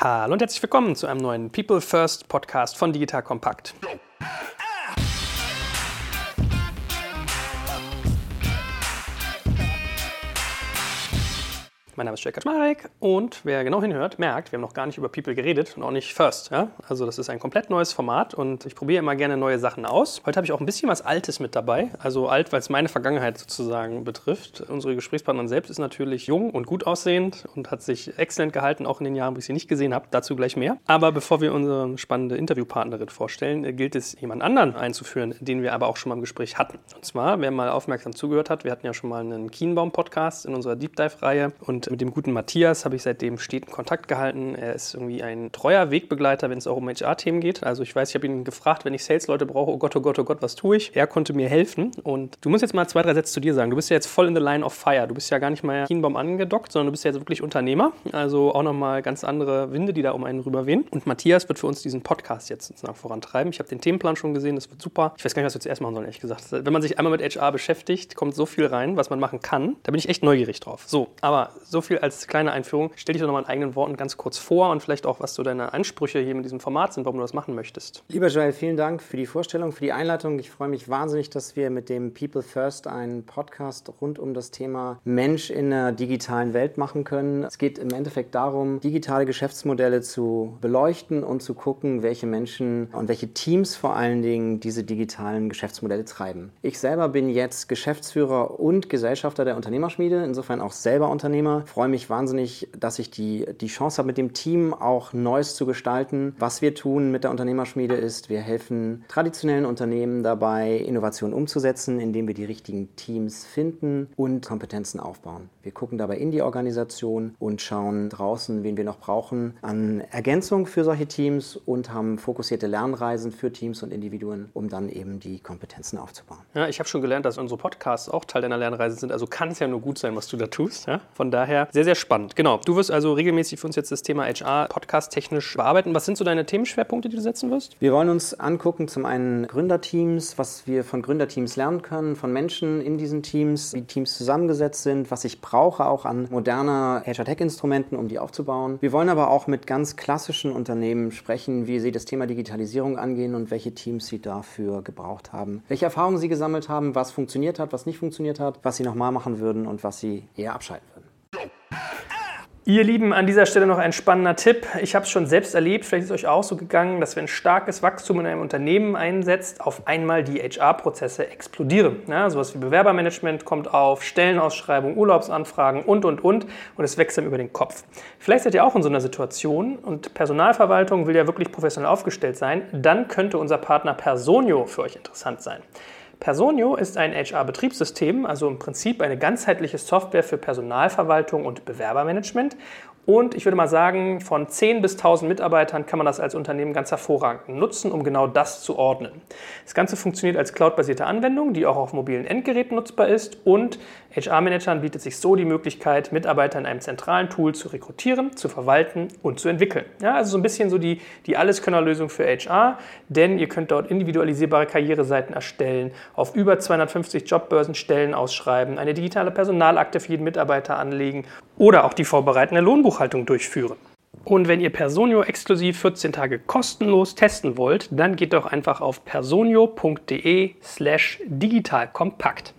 Hallo und herzlich willkommen zu einem neuen People First Podcast von Digital Kompakt. Mein Name ist Jörg Kaczmarek und wer genau hinhört, merkt, wir haben noch gar nicht über People geredet und auch nicht First. Ja? Also das ist ein komplett neues Format und ich probiere immer gerne neue Sachen aus. Heute habe ich auch ein bisschen was Altes mit dabei. Also alt, weil es meine Vergangenheit sozusagen betrifft. Unsere Gesprächspartnerin selbst ist natürlich jung und gut aussehend und hat sich exzellent gehalten, auch in den Jahren, wo ich sie nicht gesehen habe. Dazu gleich mehr. Aber bevor wir unsere spannende Interviewpartnerin vorstellen, gilt es, jemand anderen einzuführen, den wir aber auch schon mal im Gespräch hatten. Und zwar, wer mal aufmerksam zugehört hat, wir hatten ja schon mal einen Kienbaum-Podcast in unserer Deep Dive-Reihe und mit dem guten Matthias habe ich seitdem steten Kontakt gehalten. Er ist irgendwie ein treuer Wegbegleiter, wenn es auch um HR-Themen geht. Also ich weiß, ich habe ihn gefragt, wenn ich Sales-Leute brauche, oh Gott, oh Gott, oh Gott, was tue ich? Er konnte mir helfen. Und du musst jetzt mal zwei, drei Sätze zu dir sagen. Du bist ja jetzt voll in the line of fire. Du bist ja gar nicht mal Kienbaum angedockt, sondern du bist ja jetzt wirklich Unternehmer. Also auch nochmal ganz andere Winde, die da um einen rüberwehen. Und Matthias wird für uns diesen Podcast jetzt sozusagen vorantreiben. Ich habe den Themenplan schon gesehen, das wird super. Ich weiß gar nicht, was wir zuerst machen sollen, ehrlich gesagt. Wenn man sich einmal mit HR beschäftigt, kommt so viel rein, was man machen kann. Da bin ich echt neugierig drauf. So, aber so viel als kleine Einführung. Stell dich doch nochmal in eigenen Worten ganz kurz vor und vielleicht auch, was so deine Ansprüche hier mit diesem Format sind, warum du das machen möchtest. Lieber Joel, vielen Dank für die Vorstellung, für die Einleitung. Ich freue mich wahnsinnig, dass wir mit dem People First einen Podcast rund um das Thema Mensch in der digitalen Welt machen können. Es geht im Endeffekt darum, digitale Geschäftsmodelle zu beleuchten und zu gucken, welche Menschen und welche Teams vor allen Dingen diese digitalen Geschäftsmodelle treiben. Ich selber bin jetzt Geschäftsführer und Gesellschafter der Unternehmerschmiede, insofern auch selber Unternehmer. Freue mich wahnsinnig, dass ich die, die Chance habe, mit dem Team auch Neues zu gestalten. Was wir tun mit der Unternehmerschmiede ist, wir helfen traditionellen Unternehmen dabei, Innovationen umzusetzen, indem wir die richtigen Teams finden und Kompetenzen aufbauen. Wir gucken dabei in die Organisation und schauen draußen, wen wir noch brauchen, an Ergänzung für solche Teams und haben fokussierte Lernreisen für Teams und Individuen, um dann eben die Kompetenzen aufzubauen. Ja, ich habe schon gelernt, dass unsere Podcasts auch Teil deiner Lernreise sind. Also kann es ja nur gut sein, was du da tust. Ja? Von daher sehr, sehr spannend. Genau. Du wirst also regelmäßig für uns jetzt das Thema HR Podcast technisch bearbeiten. Was sind so deine Themenschwerpunkte, die du setzen wirst? Wir wollen uns angucken, zum einen Gründerteams, was wir von Gründerteams lernen können, von Menschen in diesen Teams, wie Teams zusammengesetzt sind, was ich brauche auch an moderner HR-Tech-Instrumenten, um die aufzubauen. Wir wollen aber auch mit ganz klassischen Unternehmen sprechen, wie sie das Thema Digitalisierung angehen und welche Teams sie dafür gebraucht haben. Welche Erfahrungen sie gesammelt haben, was funktioniert hat, was nicht funktioniert hat, was sie nochmal machen würden und was sie eher abschalten würden. Ihr Lieben, an dieser Stelle noch ein spannender Tipp. Ich habe es schon selbst erlebt, vielleicht ist es euch auch so gegangen, dass wenn starkes Wachstum in einem Unternehmen einsetzt, auf einmal die HR-Prozesse explodieren. Ja, sowas wie Bewerbermanagement kommt auf, Stellenausschreibung, Urlaubsanfragen und, und, und. Und es wächst dann über den Kopf. Vielleicht seid ihr auch in so einer Situation und Personalverwaltung will ja wirklich professionell aufgestellt sein. Dann könnte unser Partner Personio für euch interessant sein. Personio ist ein HR-Betriebssystem, also im Prinzip eine ganzheitliche Software für Personalverwaltung und Bewerbermanagement. Und ich würde mal sagen, von 10 bis 1000 Mitarbeitern kann man das als Unternehmen ganz hervorragend nutzen, um genau das zu ordnen. Das Ganze funktioniert als cloudbasierte Anwendung, die auch auf mobilen Endgeräten nutzbar ist. Und HR-Managern bietet sich so die Möglichkeit, Mitarbeiter in einem zentralen Tool zu rekrutieren, zu verwalten und zu entwickeln. Ja, also so ein bisschen so die, die Alleskönnerlösung für HR, denn ihr könnt dort individualisierbare Karriereseiten erstellen, auf über 250 Jobbörsen Stellen ausschreiben, eine digitale Personalakte für jeden Mitarbeiter anlegen oder auch die vorbereitende Lohnbuchhaltung durchführen. Und wenn ihr Personio exklusiv 14 Tage kostenlos testen wollt, dann geht doch einfach auf personio.de slash digitalkompakt.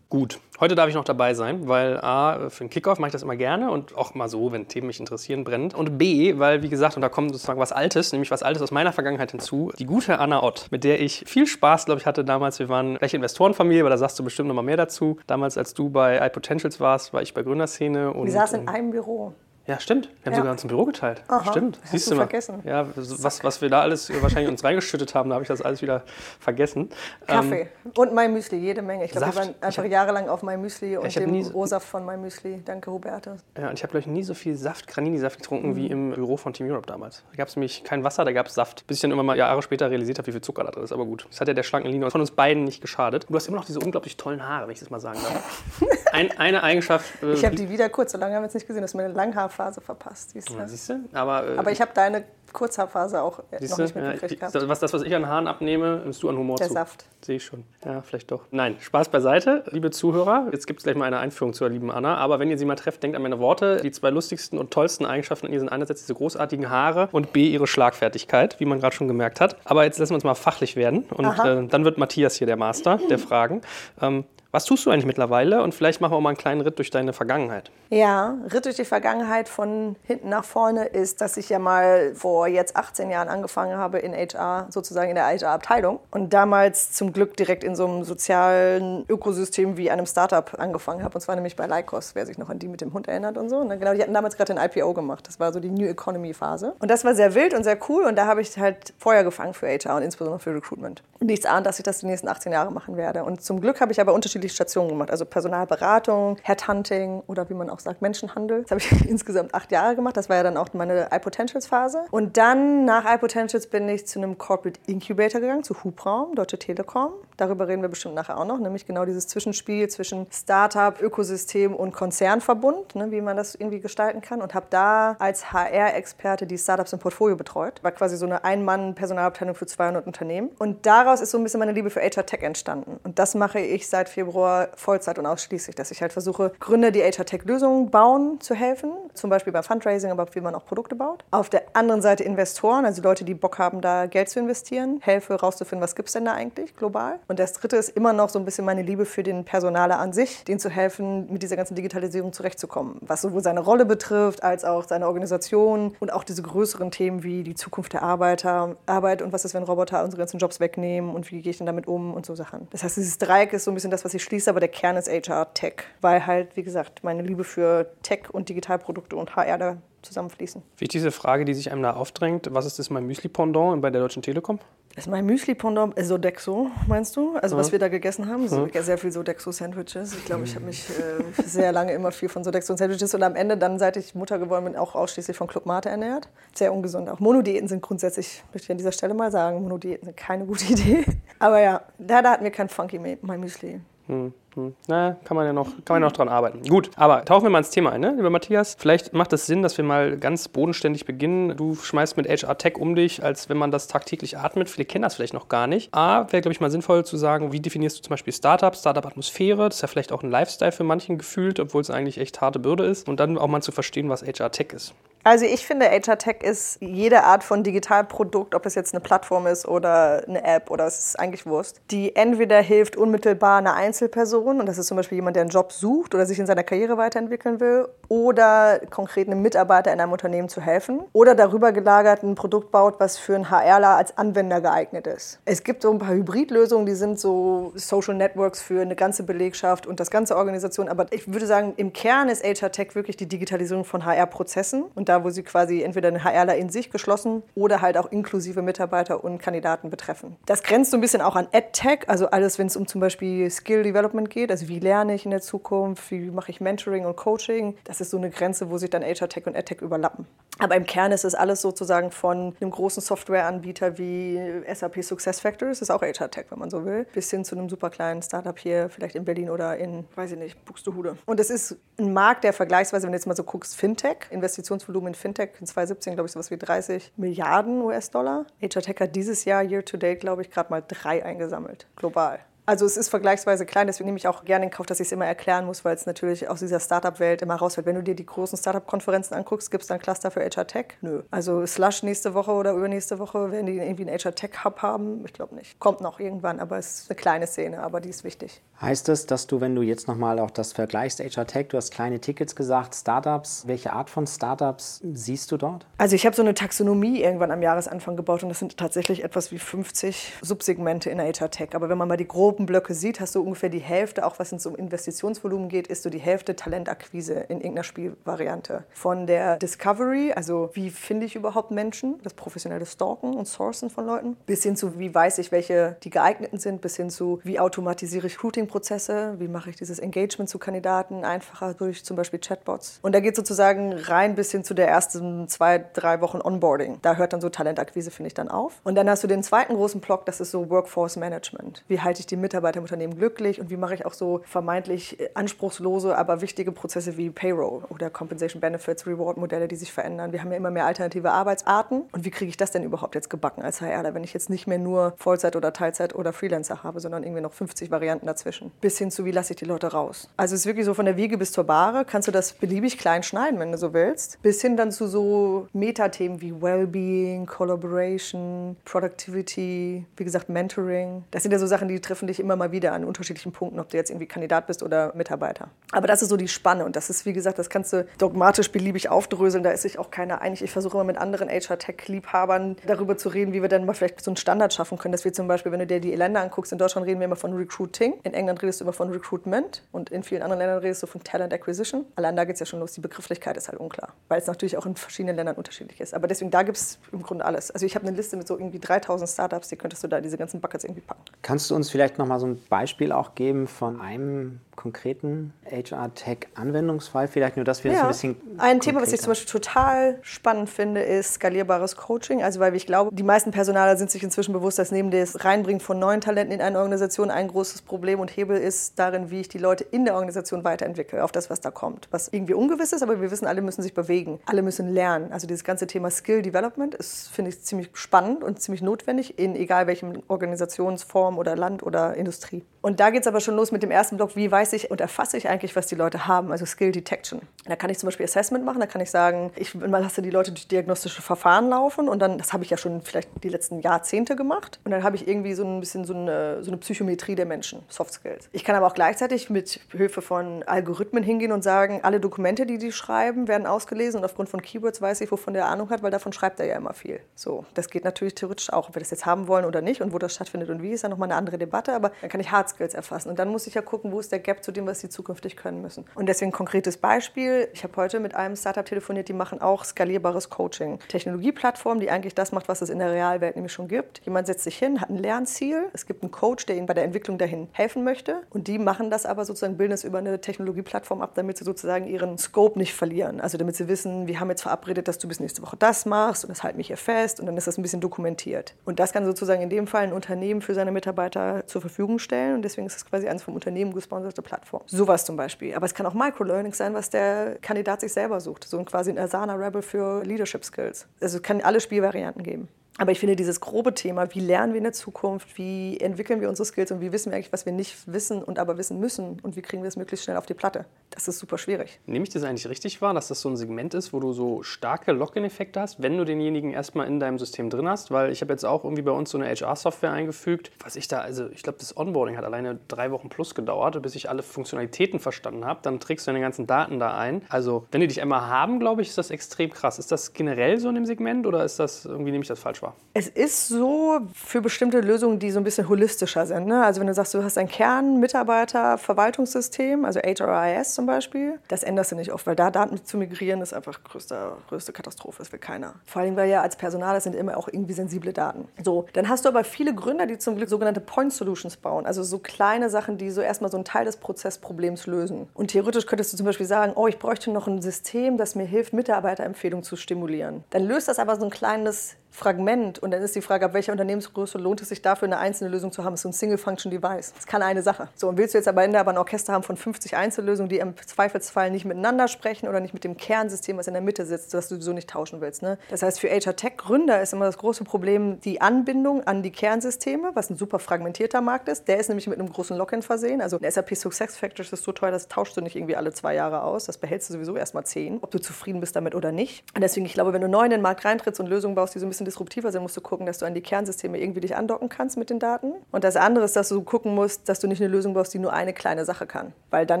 Gut, heute darf ich noch dabei sein, weil A, für den Kickoff mache ich das immer gerne und auch mal so, wenn Themen mich interessieren, brennend. Und B, weil, wie gesagt, und da kommt sozusagen was Altes, nämlich was Altes aus meiner Vergangenheit hinzu, die gute Anna Ott, mit der ich viel Spaß, glaube ich, hatte damals. Wir waren gleich Investorenfamilie, weil da sagst du bestimmt noch mal mehr dazu. Damals, als du bei iPotentials warst, war ich bei Gründerszene. Und, Wir saßen in einem Büro. Ja, stimmt. Wir haben Ja. sogar uns ein Büro geteilt. Aha, stimmt. hast Siehst du mal. vergessen. Ja, was, was wir da alles wahrscheinlich uns reingeschüttet haben, da habe ich das alles wieder vergessen. Kaffee und mein Müsli, jede Menge. Ich glaube, wir waren einfach jahrelang auf mein Müsli und ich hab dem so- Rohsaft von mein Müsli. Danke, Hubertus. Ja, und ich habe, glaube ich, nie so viel Saft, Granini-Saft getrunken wie Mhm. im Büro von Team Europe damals. Da gab es nämlich kein Wasser, da gab es Saft. Bis ich dann immer mal Jahre später realisiert habe, wie viel Zucker da drin ist. Aber gut, das hat ja der schlanken Linie von uns beiden nicht geschadet. Du hast immer noch diese unglaublich tollen Haare, wenn ich das mal sagen darf. Ein, eine Eigenschaft. Äh, Ich habe die wieder kurz, so lange haben wir es nicht gesehen, du hast meine Langhaarphase verpasst. Siehst du? ja, siehst du? Aber, äh, Aber ich habe deine Kurzhaarphase auch äh, noch nicht mitgekriegt ja. Was das, was ich an Haaren abnehme, nimmst du an Humor Der zu. Saft. Sehe ich schon. Ja, vielleicht doch. Nein, Spaß beiseite, liebe Zuhörer. Jetzt gibt es gleich mal eine Einführung zur lieben Anna. Aber wenn ihr sie mal trefft, denkt an meine Worte. Die zwei lustigsten und tollsten Eigenschaften an ihr sind einerseits diese großartigen Haare und B, ihre Schlagfertigkeit, wie man gerade schon gemerkt hat. Aber jetzt lassen wir uns mal fachlich werden. Und äh, dann wird Matthias hier der Master der Fragen. Ähm, was tust du eigentlich mittlerweile? Und vielleicht machen wir auch mal einen kleinen Ritt durch deine Vergangenheit. Ja, Ritt durch die Vergangenheit von hinten nach vorne ist, dass ich ja mal vor jetzt 18 Jahren angefangen habe in HR, sozusagen in der HR-Abteilung. Und damals zum Glück direkt in so einem sozialen Ökosystem wie einem Startup angefangen habe. Und zwar nämlich bei Lycos, wer sich noch an die mit dem Hund erinnert und so. Und dann, genau, die hatten damals gerade ein IPO gemacht. Das war so die New Economy-Phase. Und das war sehr wild und sehr cool. Und da habe ich halt Feuer gefangen für HR und insbesondere für Recruitment. Nichts ahnt, dass ich das die nächsten 18 Jahre machen werde. Und zum Glück habe ich aber unterschiedliche Stationen gemacht. Also Personalberatung, Headhunting oder wie man auch sagt, Menschenhandel. Das habe ich insgesamt acht Jahre gemacht. Das war ja dann auch meine iPotentials-Phase. Und dann nach iPotentials bin ich zu einem Corporate Incubator gegangen, zu Hubraum, Deutsche Telekom. Darüber reden wir bestimmt nachher auch noch, nämlich genau dieses Zwischenspiel zwischen Startup, Ökosystem und Konzernverbund, ne, wie man das irgendwie gestalten kann. Und habe da als HR-Experte die Startups im Portfolio betreut. War quasi so eine Ein-Mann-Personalabteilung für 200 Unternehmen. Und daraus ist so ein bisschen meine Liebe für HR Tech entstanden. Und das mache ich seit Februar Vollzeit und ausschließlich, dass ich halt versuche, Gründer, die HR Tech Lösungen bauen, zu helfen. Zum Beispiel beim Fundraising, aber wie man auch Produkte baut. Auf der anderen Seite Investoren, also Leute, die Bock haben, da Geld zu investieren, helfe rauszufinden, was gibt es denn da eigentlich global. Und das dritte ist immer noch so ein bisschen meine Liebe für den Personaler an sich, denen zu helfen, mit dieser ganzen Digitalisierung zurechtzukommen. Was sowohl seine Rolle betrifft, als auch seine Organisation und auch diese größeren Themen wie die Zukunft der Arbeiter, Arbeit und was ist, wenn Roboter unsere ganzen Jobs wegnehmen und wie gehe ich denn damit um und so Sachen. Das heißt, dieses Dreieck ist so ein bisschen das, was ich schließe, aber der Kern ist HR Tech, weil halt, wie gesagt, meine Liebe für Tech und Digitalprodukte und HR da zusammenfließen. Wichtigste Frage, die sich einem da aufdrängt, was ist das mein Müsli-Pendant bei der Deutschen Telekom? Das ist mein Müsli-Pendant äh, Sodexo, meinst du? Also was wir da gegessen haben? So, Sehr viel Sodexo-Sandwiches. Ich glaube, ich habe mich äh, sehr lange immer viel von Sodexo-Sandwiches und am Ende dann, seit ich Mutter geworden bin, auch ausschließlich von Club Mate ernährt. Sehr ungesund. Auch Monodiäten sind grundsätzlich, möchte ich an dieser Stelle mal sagen, Monodiäten sind keine gute Idee. Aber ja, da, da hatten wir kein Funky My Müsli. Hm, hm. Na, kann man ja noch, kann man noch dran arbeiten. Gut, aber tauchen wir mal ins Thema ein, ne, lieber Matthias. Vielleicht macht es Sinn, dass wir mal ganz bodenständig beginnen. Du schmeißt mit HR Tech um dich, als wenn man das tagtäglich atmet. Viele kennen das vielleicht noch gar nicht. A, wäre, glaube ich, mal sinnvoll zu sagen, wie definierst du zum Beispiel Startup, Startup-Atmosphäre? Das ist ja vielleicht auch ein Lifestyle für manchen gefühlt, obwohl es eigentlich echt harte Bürde ist. Und dann auch mal zu verstehen, was HR Tech ist. Also ich finde, HR Tech ist jede Art von Digitalprodukt, ob es jetzt eine Plattform ist oder eine App oder es ist eigentlich Wurst, die entweder hilft unmittelbar einer Einzelperson, und das ist zum Beispiel jemand, der einen Job sucht oder sich in seiner Karriere weiterentwickeln will, oder konkret einem Mitarbeiter in einem Unternehmen zu helfen, oder darüber gelagert ein Produkt baut, was für einen HRler als Anwender geeignet ist. Es gibt so ein paar Hybridlösungen, die sind so Social Networks für eine ganze Belegschaft und das ganze Organisation, aber ich würde sagen, im Kern ist HR Tech wirklich die Digitalisierung von HR-Prozessen und da, wo sie quasi entweder einen HRler in sich geschlossen oder halt auch inklusive Mitarbeiter und Kandidaten betreffen. Das grenzt so ein bisschen auch an EdTech, also alles, wenn es um zum Beispiel Skill Development geht, also wie lerne ich in der Zukunft, wie mache ich Mentoring und Coaching. Das ist so eine Grenze, wo sich dann HR Tech und EdTech überlappen. Aber im Kern ist es alles sozusagen von einem großen Softwareanbieter wie SAP SuccessFactors, das ist auch HR Tech, wenn man so will, bis hin zu einem super kleinen Startup hier, vielleicht in Berlin oder in, weiß ich nicht, Buxtehude. Und es ist ein Markt, der vergleichsweise, wenn du jetzt mal so guckst, Fintech, Investitionsvolumen in Fintech in 2017, glaube ich, sowas wie 30 Milliarden US-Dollar. HR Tech hat dieses Jahr, year to date, glaube ich, gerade mal drei eingesammelt, global. Also es ist vergleichsweise klein, deswegen nehme ich auch gerne in Kauf, dass ich es immer erklären muss, weil es natürlich aus dieser Startup-Welt immer rausfällt. Wenn du dir die großen Startup-Konferenzen anguckst, gibt es dann Cluster für HR Tech? Nö. Also Slush nächste Woche oder übernächste Woche, werden die irgendwie einen HR Tech-Hub haben? Ich glaube nicht. Kommt noch irgendwann, aber es ist eine kleine Szene, aber die ist wichtig. Heißt es, dass du, wenn du jetzt nochmal auch das vergleichst, HR Tech, du hast kleine Tickets gesagt, Startups, welche Art von Startups siehst du dort? Also ich habe so eine Taxonomie irgendwann am Jahresanfang gebaut und das sind tatsächlich etwas wie 50 Subsegmente in der HR Tech. Aber wenn man mal die groben Blöcke sieht, hast du ungefähr die Hälfte, auch was es um Investitionsvolumen geht, ist so die Hälfte Talentakquise in irgendeiner Spielvariante. Von der Discovery, also wie finde ich überhaupt Menschen, das professionelle Stalken und Sourcen von Leuten, bis hin zu wie weiß ich, welche die geeigneten sind, bis hin zu wie automatisiere ich Recruiting-Prozesse, wie mache ich dieses Engagement zu Kandidaten einfacher durch zum Beispiel Chatbots. Und da geht sozusagen rein bis hin zu der ersten zwei, drei Wochen Onboarding. Da hört dann so Talentakquise, finde ich, dann auf. Und dann hast du den zweiten großen Block, das ist so Workforce Management. Wie halte ich die Mitarbeiter im Unternehmen glücklich und wie mache ich auch so vermeintlich anspruchslose, aber wichtige Prozesse wie Payroll oder Compensation Benefits, Reward-Modelle, die sich verändern. Wir haben ja immer mehr alternative Arbeitsarten und wie kriege ich das denn überhaupt jetzt gebacken als HR, wenn ich jetzt nicht mehr nur Vollzeit oder Teilzeit oder Freelancer habe, sondern irgendwie noch 50 Varianten dazwischen. Bis hin zu, wie lasse ich die Leute raus. Also es ist wirklich so von der Wiege bis zur Bahre, kannst du das beliebig klein schneiden, wenn du so willst, bis hin dann zu so Metathemen wie Wellbeing, Collaboration, Productivity, wie gesagt Mentoring. Das sind ja so Sachen, die treffen dich immer mal wieder an unterschiedlichen Punkten, ob du jetzt irgendwie Kandidat bist oder Mitarbeiter. Aber das ist so die Spanne und das ist, wie gesagt, das kannst du dogmatisch beliebig aufdröseln, da ist sich auch keiner einig. Ich versuche immer mit anderen HR-Tech-Liebhabern darüber zu reden, wie wir dann mal vielleicht so einen Standard schaffen können, dass wir zum Beispiel, wenn du dir die Länder anguckst, in Deutschland reden wir immer von Recruiting, in England redest du immer von Recruitment und in vielen anderen Ländern redest du von Talent Acquisition. Allein da geht es ja schon los, die Begrifflichkeit ist halt unklar, weil es natürlich auch in verschiedenen Ländern unterschiedlich ist. Aber deswegen, da gibt es im Grunde alles. Also ich habe eine Liste mit so irgendwie 3000 Startups, die könntest du da diese ganzen Buckets irgendwie packen. Kannst du uns vielleicht noch mal so ein Beispiel auch geben von einem konkreten HR-Tech-Anwendungsfall? Vielleicht nur, dass wir ja. das ein bisschen. Ein Thema, was ich zum Beispiel total spannend finde, ist skalierbares Coaching. Also, weil ich glaube, die meisten Personaler sind sich inzwischen bewusst, dass neben des Reinbringen von neuen Talenten in eine Organisation ein großes Problem und Hebel ist darin, wie ich die Leute in der Organisation weiterentwickle, auf das, was da kommt. Was irgendwie ungewiss ist, aber wir wissen, alle müssen sich bewegen, alle müssen lernen. Also, dieses ganze Thema Skill Development ist, finde ich, ziemlich spannend und ziemlich notwendig in egal welchem Organisationsform oder Land oder Industrie. Und da geht es aber schon los mit dem ersten Block, wie weiß ich und erfasse ich eigentlich, was die Leute haben, also Skill Detection. Da kann ich zum Beispiel Assessment machen, da kann ich sagen, ich lasse die Leute durch diagnostische Verfahren laufen und dann, das habe ich ja schon vielleicht die letzten Jahrzehnte gemacht und dann habe ich irgendwie so ein bisschen so eine, so eine Psychometrie der Menschen, Soft Skills. Ich kann aber auch gleichzeitig mit Hilfe von Algorithmen hingehen und sagen, alle Dokumente, die die schreiben, werden ausgelesen und aufgrund von Keywords weiß ich, wovon der Ahnung hat, weil davon schreibt er ja immer viel. So, das geht natürlich theoretisch auch, ob wir das jetzt haben wollen oder nicht und wo das stattfindet und wie, ist ja nochmal eine andere Debatte, aber dann kann ich Hard Skills erfassen und dann muss ich ja gucken, wo ist der Gap zu dem, was sie zukünftig können müssen. Und deswegen ein konkretes Beispiel. Ich habe heute mit einem Startup telefoniert, die machen auch skalierbares Coaching. Technologieplattform, die eigentlich das macht, was es in der Realwelt nämlich schon gibt. Jemand setzt sich hin, hat ein Lernziel. Es gibt einen Coach, der ihnen bei der Entwicklung dahin helfen möchte. Und die machen das aber sozusagen, bilden es über eine Technologieplattform ab, damit sie sozusagen ihren Scope nicht verlieren. Also damit sie wissen, wir haben jetzt verabredet, dass du bis nächste Woche das machst und das halt mich hier fest und dann ist das ein bisschen dokumentiert. Und das kann sozusagen in dem Fall ein Unternehmen für seine Mitarbeiter zur Verfügung stellen und deswegen ist es quasi eines vom Unternehmen gesponserte Plattform. Sowas zum Beispiel. Aber es kann auch Microlearning sein, was der Kandidat sich selber sucht. So quasi ein Asana Rebel für Leadership Skills. Also es kann alle Spielvarianten geben. Aber ich finde dieses grobe Thema, wie lernen wir in der Zukunft, wie entwickeln wir unsere Skills und wie wissen wir eigentlich, was wir nicht wissen und aber wissen müssen und wie kriegen wir es möglichst schnell auf die Platte, das ist super schwierig. Nehme ich das eigentlich richtig wahr, dass das so ein Segment ist, wo du so starke Login-Effekte hast, wenn du denjenigen erstmal in deinem System drin hast? Weil ich habe jetzt auch irgendwie bei uns so eine HR-Software eingefügt, was ich da, also ich glaube, das Onboarding hat alleine drei Wochen plus gedauert, bis ich alle Funktionalitäten verstanden habe. Dann trägst du deine ganzen Daten da ein. Also wenn die dich einmal haben, glaube ich, ist das extrem krass. Ist das generell so in dem Segment oder ist das irgendwie, nehme ich das falsch wahr? Es ist so für bestimmte Lösungen, die so ein bisschen holistischer sind. Ne? Also wenn du sagst, du hast ein Kern-Mitarbeiter-Verwaltungssystem, also HRIS zum Beispiel, das änderst du nicht oft, weil da Daten zu migrieren ist einfach größte, größte Katastrophe, das will keiner. Vor allem, weil ja als Personal, das sind immer auch irgendwie sensible Daten. So, dann hast du aber viele Gründer, die zum Glück sogenannte Point Solutions bauen, also so kleine Sachen, die so erstmal so einen Teil des Prozessproblems lösen. Und theoretisch könntest du zum Beispiel sagen, oh, ich bräuchte noch ein System, das mir hilft, Mitarbeiterempfehlungen zu stimulieren. Dann löst das aber so ein kleines Fragment und dann ist die Frage, ab welcher Unternehmensgröße lohnt es sich dafür, eine einzelne Lösung zu haben. Das ist so ein Single-Function-Device. Das kann eine Sache. So, und willst du jetzt aber Ende aber ein Orchester haben von 50 Einzellösungen, die im Zweifelsfall nicht miteinander sprechen oder nicht mit dem Kernsystem, was in der Mitte sitzt, das du sowieso nicht tauschen willst. Ne? Das heißt, für HR Tech-Gründer ist immer das große Problem die Anbindung an die Kernsysteme, was ein super fragmentierter Markt ist. Der ist nämlich mit einem großen Login versehen. Also ein SAP Success Factors ist so teuer, das tauschst du nicht irgendwie alle zwei Jahre aus. Das behältst du sowieso erst mal zehn, ob du zufrieden bist damit oder nicht. Und deswegen, ich glaube, wenn du neu in den Markt reintrittst und Lösungen baust, die so ein bisschen disruptiver sind, musst du gucken, dass du an die Kernsysteme irgendwie dich andocken kannst mit den Daten. Und das andere ist, dass du gucken musst, dass du nicht eine Lösung brauchst, die nur eine kleine Sache kann. Weil dann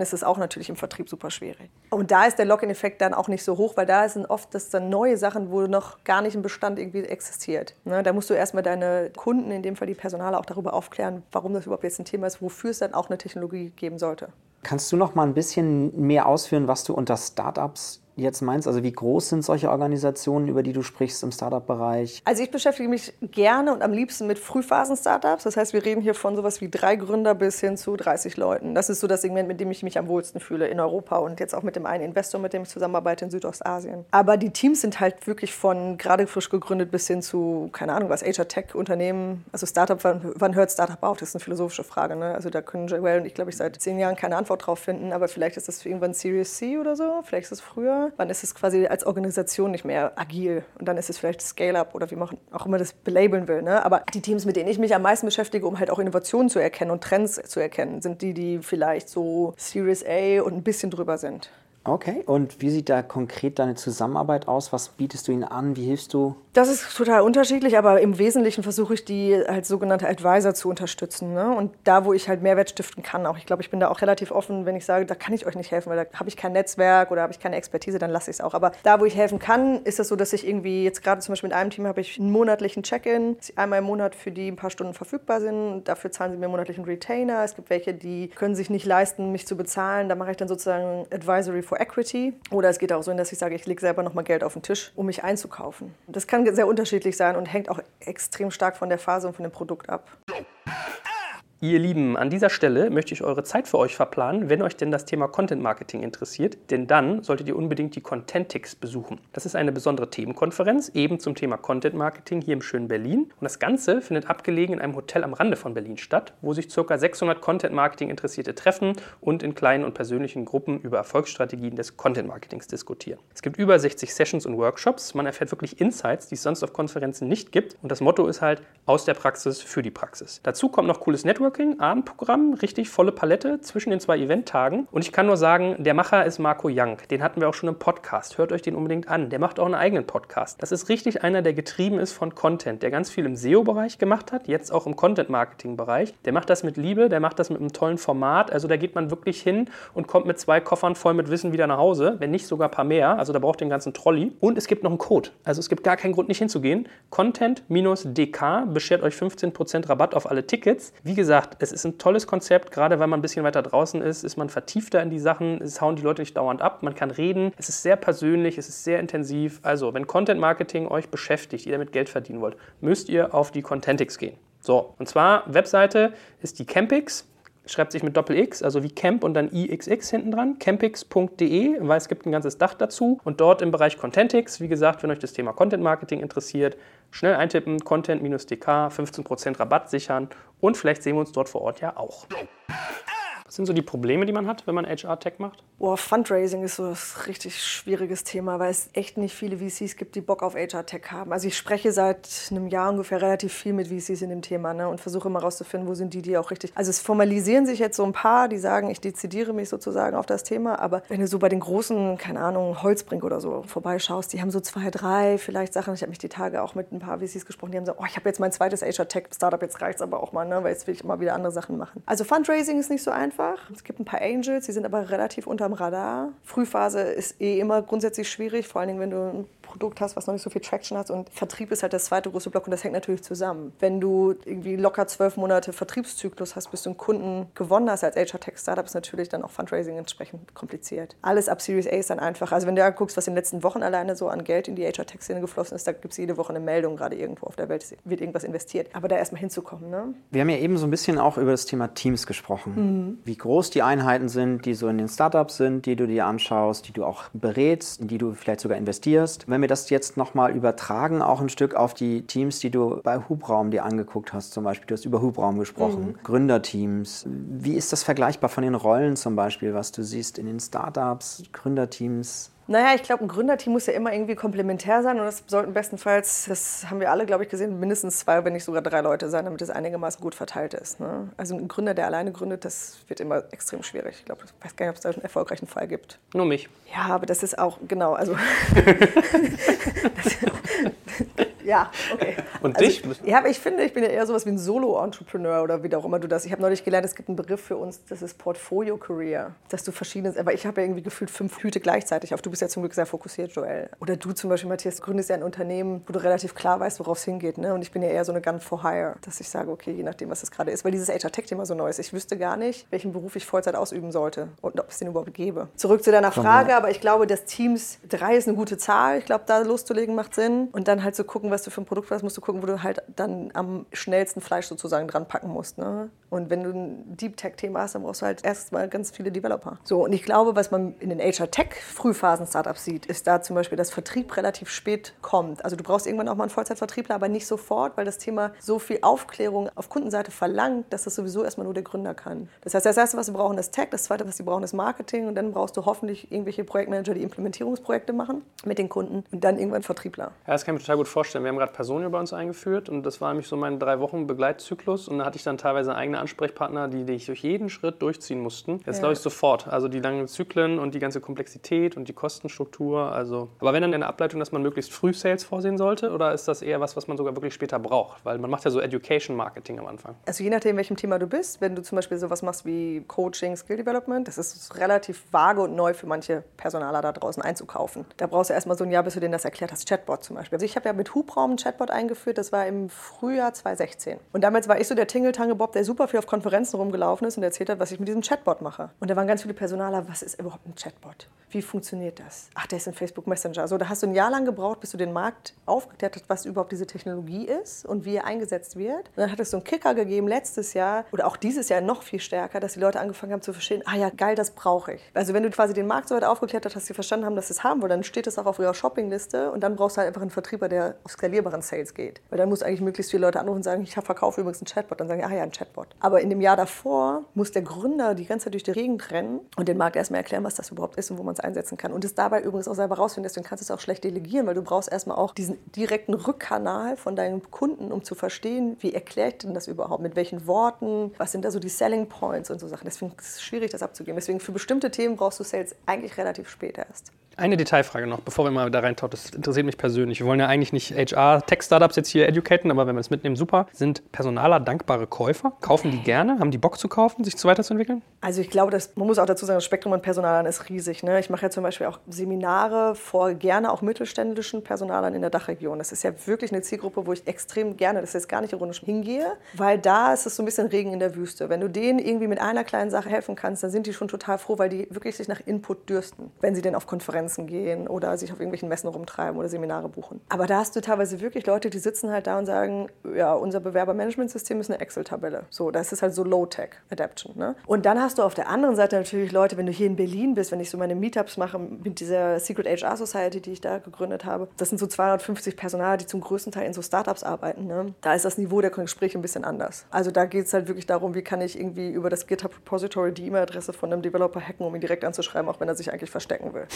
ist es auch natürlich im Vertrieb super schwierig. Und da ist der Login-Effekt dann auch nicht so hoch, weil da sind oft das dann neue Sachen, wo noch gar nicht ein Bestand irgendwie existiert. Ne? Da musst du erstmal deine Kunden, in dem Fall die Personale, auch darüber aufklären, warum das überhaupt jetzt ein Thema ist, wofür es dann auch eine Technologie geben sollte. Kannst du noch mal ein bisschen mehr ausführen, was du unter Startups jetzt meinst? Also wie groß sind solche Organisationen, über die du sprichst im Startup-Bereich? Also ich beschäftige mich gerne und am liebsten mit Frühphasen-Startups. Das heißt, wir reden hier von sowas wie drei Gründer bis hin zu 30 Leuten. Das ist so das Segment, mit dem ich mich am wohlsten fühle in Europa und jetzt auch mit dem einen Investor, mit dem ich zusammenarbeite in Südostasien. Aber die Teams sind halt wirklich von gerade frisch gegründet bis hin zu, keine Ahnung, was, HR-Tech-Unternehmen. Also Startup, wann, wann, hört Startup auf? Das ist eine philosophische Frage. Ne? Also da können Joel und ich, glaube ich, seit zehn Jahren keine Antwort drauf finden. Aber vielleicht ist das irgendwann Series C oder so. Vielleicht ist es früher. Wann ist es quasi als Organisation nicht mehr agil? Und dann ist es vielleicht Scale-Up oder wie man auch immer das belabeln will. Ne? Aber die Teams, mit denen ich mich am meisten beschäftige, um halt auch Innovationen zu erkennen und Trends zu erkennen, sind die, die vielleicht so Series A und ein bisschen drüber sind. Okay, und wie sieht da konkret deine Zusammenarbeit aus? Was bietest du ihnen an? Wie hilfst du? Das ist total unterschiedlich, aber im Wesentlichen versuche ich die als sogenannte Advisor zu unterstützen. Ne? Und da, wo ich halt Mehrwert stiften kann, auch ich glaube, ich bin da auch relativ offen, wenn ich sage, da kann ich euch nicht helfen, weil da habe ich kein Netzwerk oder habe ich keine Expertise, dann lasse ich es auch. Aber da, wo ich helfen kann, ist es so, dass ich irgendwie jetzt gerade zum Beispiel mit einem Team habe ich einen monatlichen Check-in, einmal im Monat für die ein paar Stunden verfügbar sind. Dafür zahlen sie mir monatlichen Retainer. Es gibt welche, die können sich nicht leisten, mich zu bezahlen. Da mache ich dann sozusagen Advisory for Equity. Oder es geht auch so in, dass ich sage, ich lege selber nochmal Geld auf den Tisch, um mich einzukaufen. Das kann sehr unterschiedlich sein und hängt auch extrem stark von der Phase und von dem Produkt ab. Ihr Lieben, an dieser Stelle möchte ich eure Zeit für euch verplanen, wenn euch denn das Thema Content Marketing interessiert, denn dann solltet ihr unbedingt die Contentix besuchen. Das ist eine besondere Themenkonferenz eben zum Thema Content Marketing hier im schönen Berlin und das Ganze findet abgelegen in einem Hotel am Rande von Berlin statt, wo sich ca. 600 Content Marketing Interessierte treffen und in kleinen und persönlichen Gruppen über Erfolgsstrategien des Content Marketings diskutieren. Es gibt über 60 Sessions und Workshops, man erfährt wirklich Insights, die es sonst auf Konferenzen nicht gibt und das Motto ist halt aus der Praxis für die Praxis. Dazu kommt noch cooles Network Networking, Abendprogramm, richtig volle Palette zwischen den zwei Eventtagen. Und ich kann nur sagen, der Macher ist Marco Young. Den hatten wir auch schon im Podcast. Hört euch den unbedingt an. Der macht auch einen eigenen Podcast. Das ist richtig einer, der getrieben ist von Content, der ganz viel im SEO-Bereich gemacht hat, jetzt auch im Content-Marketing-Bereich. Der macht das mit Liebe, der macht das mit einem tollen Format. Also da geht man wirklich hin und kommt mit zwei Koffern voll mit Wissen wieder nach Hause, wenn nicht sogar ein paar mehr. Also da braucht den ganzen Trolley. Und es gibt noch einen Code. Also es gibt gar keinen Grund, nicht hinzugehen. Content-DK beschert euch 15% Rabatt auf alle Tickets. Wie gesagt, gesagt, es ist ein tolles Konzept, gerade weil man ein bisschen weiter draußen ist, ist man vertiefter in die Sachen, es hauen die Leute nicht dauernd ab, man kann reden, es ist sehr persönlich, es ist sehr intensiv. Also, wenn Content Marketing euch beschäftigt, ihr damit Geld verdienen wollt, müsst ihr auf die Contentix gehen. So, und zwar Webseite ist die Campix, schreibt sich mit Doppel-X, also wie Camp und dann IXX hinten dran, campix.de, weil es gibt ein ganzes Dach dazu. Und dort im Bereich Contentix, wie gesagt, wenn euch das Thema Content Marketing interessiert, schnell eintippen, Content-DK, 15% Rabatt sichern und vielleicht sehen wir uns dort vor Ort ja auch. Was sind so die Probleme, die man hat, wenn man HR-Tech macht? Boah, Fundraising ist so ein richtig schwieriges Thema, weil es echt nicht viele VCs gibt, die Bock auf HR-Tech haben. Also ich spreche seit einem Jahr ungefähr relativ viel mit VCs in dem Thema ne, und versuche immer rauszufinden, wo sind die, die auch richtig. Also es formalisieren sich jetzt so ein paar, die sagen, ich dezidiere mich sozusagen auf das Thema, aber wenn du so bei den großen, keine Ahnung, Holzbrink oder so vorbeischaust, die haben so zwei, drei vielleicht Sachen. Ich habe mich die Tage auch mit ein paar VCs gesprochen, die haben so, oh, ich habe jetzt mein zweites HR-Tech-Startup, jetzt reicht es aber auch mal, ne, weil jetzt will ich immer wieder andere Sachen machen. Also Fundraising ist nicht so einfach einfach. Es gibt ein paar Angels, die sind aber relativ unterm Radar. Frühphase ist eh immer grundsätzlich schwierig, vor allen Dingen, wenn du Produkt hast, was noch nicht so viel Traction hat. Und Vertrieb ist halt das zweite große Block und das hängt natürlich zusammen. Wenn du irgendwie locker zwölf Monate Vertriebszyklus hast, bis du einen Kunden gewonnen hast als HR-Tech-Startup, ist natürlich dann auch Fundraising entsprechend kompliziert. Alles ab Series A ist dann einfach. Also wenn du da guckst, was in den letzten Wochen alleine so an Geld in die HR-Tech-Szene geflossen ist, da gibt es jede Woche eine Meldung, gerade irgendwo auf der Welt wird irgendwas investiert. Aber da erstmal hinzukommen. Ne? Wir haben ja eben so ein bisschen auch über das Thema Teams gesprochen. Mhm. Wie groß die Einheiten sind, die so in den Startups sind, die du dir anschaust, die du auch berätst, in die du vielleicht sogar investierst. Wenn wir das jetzt nochmal übertragen, auch ein Stück auf die Teams, die du bei Hubraum dir angeguckt hast, zum Beispiel. Du hast über Hubraum gesprochen, mhm. Gründerteams. Wie ist das vergleichbar von den Rollen zum Beispiel, was du siehst in den Startups, Gründerteams? Naja, ich glaube, ein Gründerteam muss ja immer irgendwie komplementär sein und das sollten bestenfalls, das haben wir alle, glaube ich, gesehen, mindestens zwei, wenn nicht sogar drei Leute sein, damit es einigermaßen gut verteilt ist. Ne? Also ein Gründer, der alleine gründet, das wird immer extrem schwierig. Ich glaube, ich weiß gar nicht, ob es da einen erfolgreichen Fall gibt. Nur mich. Ja, aber das ist auch, genau, also. das, Ja, okay. Und Also, dich? Ja, aber ich finde, ich bin ja eher sowas wie ein Solo-Entrepreneur oder wie auch immer du das. Ich habe neulich gelernt, es gibt einen Begriff für uns, das ist Portfolio-Career. Dass du verschiedenes, aber ich habe ja irgendwie gefühlt fünf Hüte gleichzeitig auf. Du bist ja zum Glück sehr fokussiert, Joel. Oder du zum Beispiel, Matthias, gründest ja ein Unternehmen, wo du relativ klar weißt, worauf es hingeht. Ne? Und ich bin ja eher so eine Gun for Hire, dass ich sage, okay, je nachdem, was das gerade ist. Weil dieses HR-Tech-Thema so neu ist. Ich wüsste gar nicht, welchen Beruf ich Vollzeit ausüben sollte und ob es den überhaupt gäbe. Zurück zu deiner Frage, aber ich glaube, dass Teams, drei ist eine gute Zahl. Ich glaube, da loszulegen macht Sinn. Und dann halt zu gucken, was du für ein Produkt hast, musst du gucken, wo du halt dann am schnellsten Fleisch sozusagen dran packen musst. Ne? Und wenn du ein Deep Tech-Thema hast, dann brauchst du halt erstmal ganz viele Developer. So, und ich glaube, was man in den HR Tech-Frühphasen-Startups sieht, ist da zum Beispiel, dass Vertrieb relativ spät kommt. Also du brauchst irgendwann auch mal einen Vollzeitvertriebler, aber nicht sofort, weil das Thema so viel Aufklärung auf Kundenseite verlangt, dass das sowieso erstmal nur der Gründer kann. Das heißt, das erste, was wir brauchen, ist Tech, das zweite, was sie brauchen, ist Marketing und dann brauchst du hoffentlich irgendwelche Projektmanager, die Implementierungsprojekte machen mit den Kunden und dann irgendwann Vertriebler. Ja, das kann ich mir total gut vorstellen. Wir haben gerade Personio bei uns eingeführt und das war nämlich so mein drei Wochen Begleitzyklus und da hatte ich dann teilweise eigene Ansprechpartner, die dich durch jeden Schritt durchziehen mussten. Jetzt Ja. glaube ich sofort. Also die langen Zyklen und die ganze Komplexität und die Kostenstruktur. Also, aber wenn dann eine Ableitung, dass man möglichst früh Sales vorsehen sollte oder ist das eher was, was man sogar wirklich später braucht? Weil man macht ja so Education Marketing am Anfang. Also je nachdem, welchem Thema du bist, wenn du zum Beispiel sowas machst wie Coaching, Skill Development, das ist relativ vage und neu für manche Personaler da draußen einzukaufen. Da brauchst du erstmal so ein Jahr, bis du denen das erklärt hast. Chatbot zum Beispiel. Also ich habe ja mit Ein Chatbot eingeführt, das war im Frühjahr 2016. Und damals war ich so der Tingeltange-Bob, der super viel auf Konferenzen rumgelaufen ist und erzählt hat, was ich mit diesem Chatbot mache. Und da waren ganz viele Personaler, was ist überhaupt ein Chatbot? Wie funktioniert das? Ach, der ist ein Facebook Messenger. So, da hast du ein Jahr lang gebraucht, bis du den Markt aufgeklärt hast, was überhaupt diese Technologie ist und wie er eingesetzt wird. Und dann hat es so einen Kicker gegeben letztes Jahr oder auch dieses Jahr noch viel stärker, dass die Leute angefangen haben zu verstehen, ah ja, geil, das brauche ich. Also wenn du quasi den Markt so weit aufgeklärt hast, dass sie verstanden haben, dass sie es haben wollen, dann steht es auch auf ihrer Shoppingliste und dann brauchst du halt einfach einen Vertrieber, der auf skalierbaren Sales geht. Weil dann muss eigentlich möglichst viele Leute anrufen und sagen, ich verkaufe übrigens einen Chatbot. Dann sagen die, ah ja, ein Chatbot. Aber in dem Jahr davor muss der Gründer die ganze Zeit durch die Gegend rennen und den Markt erstmal erklären, was das überhaupt ist und wo man es einsetzen kann. Und es dabei übrigens auch selber rausfinden. Deswegen kannst du es auch schlecht delegieren, weil du brauchst erstmal auch diesen direkten Rückkanal von deinen Kunden, um zu verstehen, wie erkläre ich denn das überhaupt, mit welchen Worten, was sind da so die Selling Points und so Sachen. Deswegen ist es schwierig, das abzugeben. Deswegen für bestimmte Themen brauchst du Sales eigentlich relativ spät erst. Eine Detailfrage noch, bevor wir mal da reintauchen. Das interessiert mich persönlich. Wir wollen ja eigentlich nicht HR-Tech-Startups jetzt hier educaten, aber wenn wir es mitnehmen, super. Sind Personaler dankbare Käufer? Kaufen die gerne? Haben die Bock zu kaufen, sich zu weiterzuentwickeln? Also ich glaube, dass, man muss auch dazu sagen, das Spektrum an Personalern ist riesig. Ne? Ich mache ja zum Beispiel auch Seminare vor gerne auch mittelständischen Personalern in der Dachregion. Das ist ja wirklich eine Zielgruppe, wo ich extrem gerne, das ist jetzt gar nicht ironisch, hingehe, weil da ist es so ein bisschen Regen in der Wüste. Wenn du denen irgendwie mit einer kleinen Sache helfen kannst, dann sind die schon total froh, weil die wirklich sich nach Input dürsten, wenn sie denn auf Konferenzen gehen oder sich auf irgendwelchen Messen rumtreiben oder Seminare buchen. Aber da hast du teilweise wirklich Leute, die sitzen halt da und sagen, ja, unser Bewerbermanagementsystem ist eine Excel-Tabelle. So, das ist halt so Low-Tech Adaption. Ne? Und dann hast du auf der anderen Seite natürlich Leute, wenn du hier in Berlin bist, wenn ich so meine Meetups mache mit dieser Secret HR Society, die ich da gegründet habe, das sind so 250 Personal, die zum größten Teil in so Startups arbeiten. Ne? Da ist das Niveau der Gespräche ein bisschen anders. Also da geht es halt wirklich darum, wie kann ich irgendwie über das GitHub Repository die E-Mail-Adresse von einem Developer hacken, um ihn direkt anzuschreiben, auch wenn er sich eigentlich verstecken will.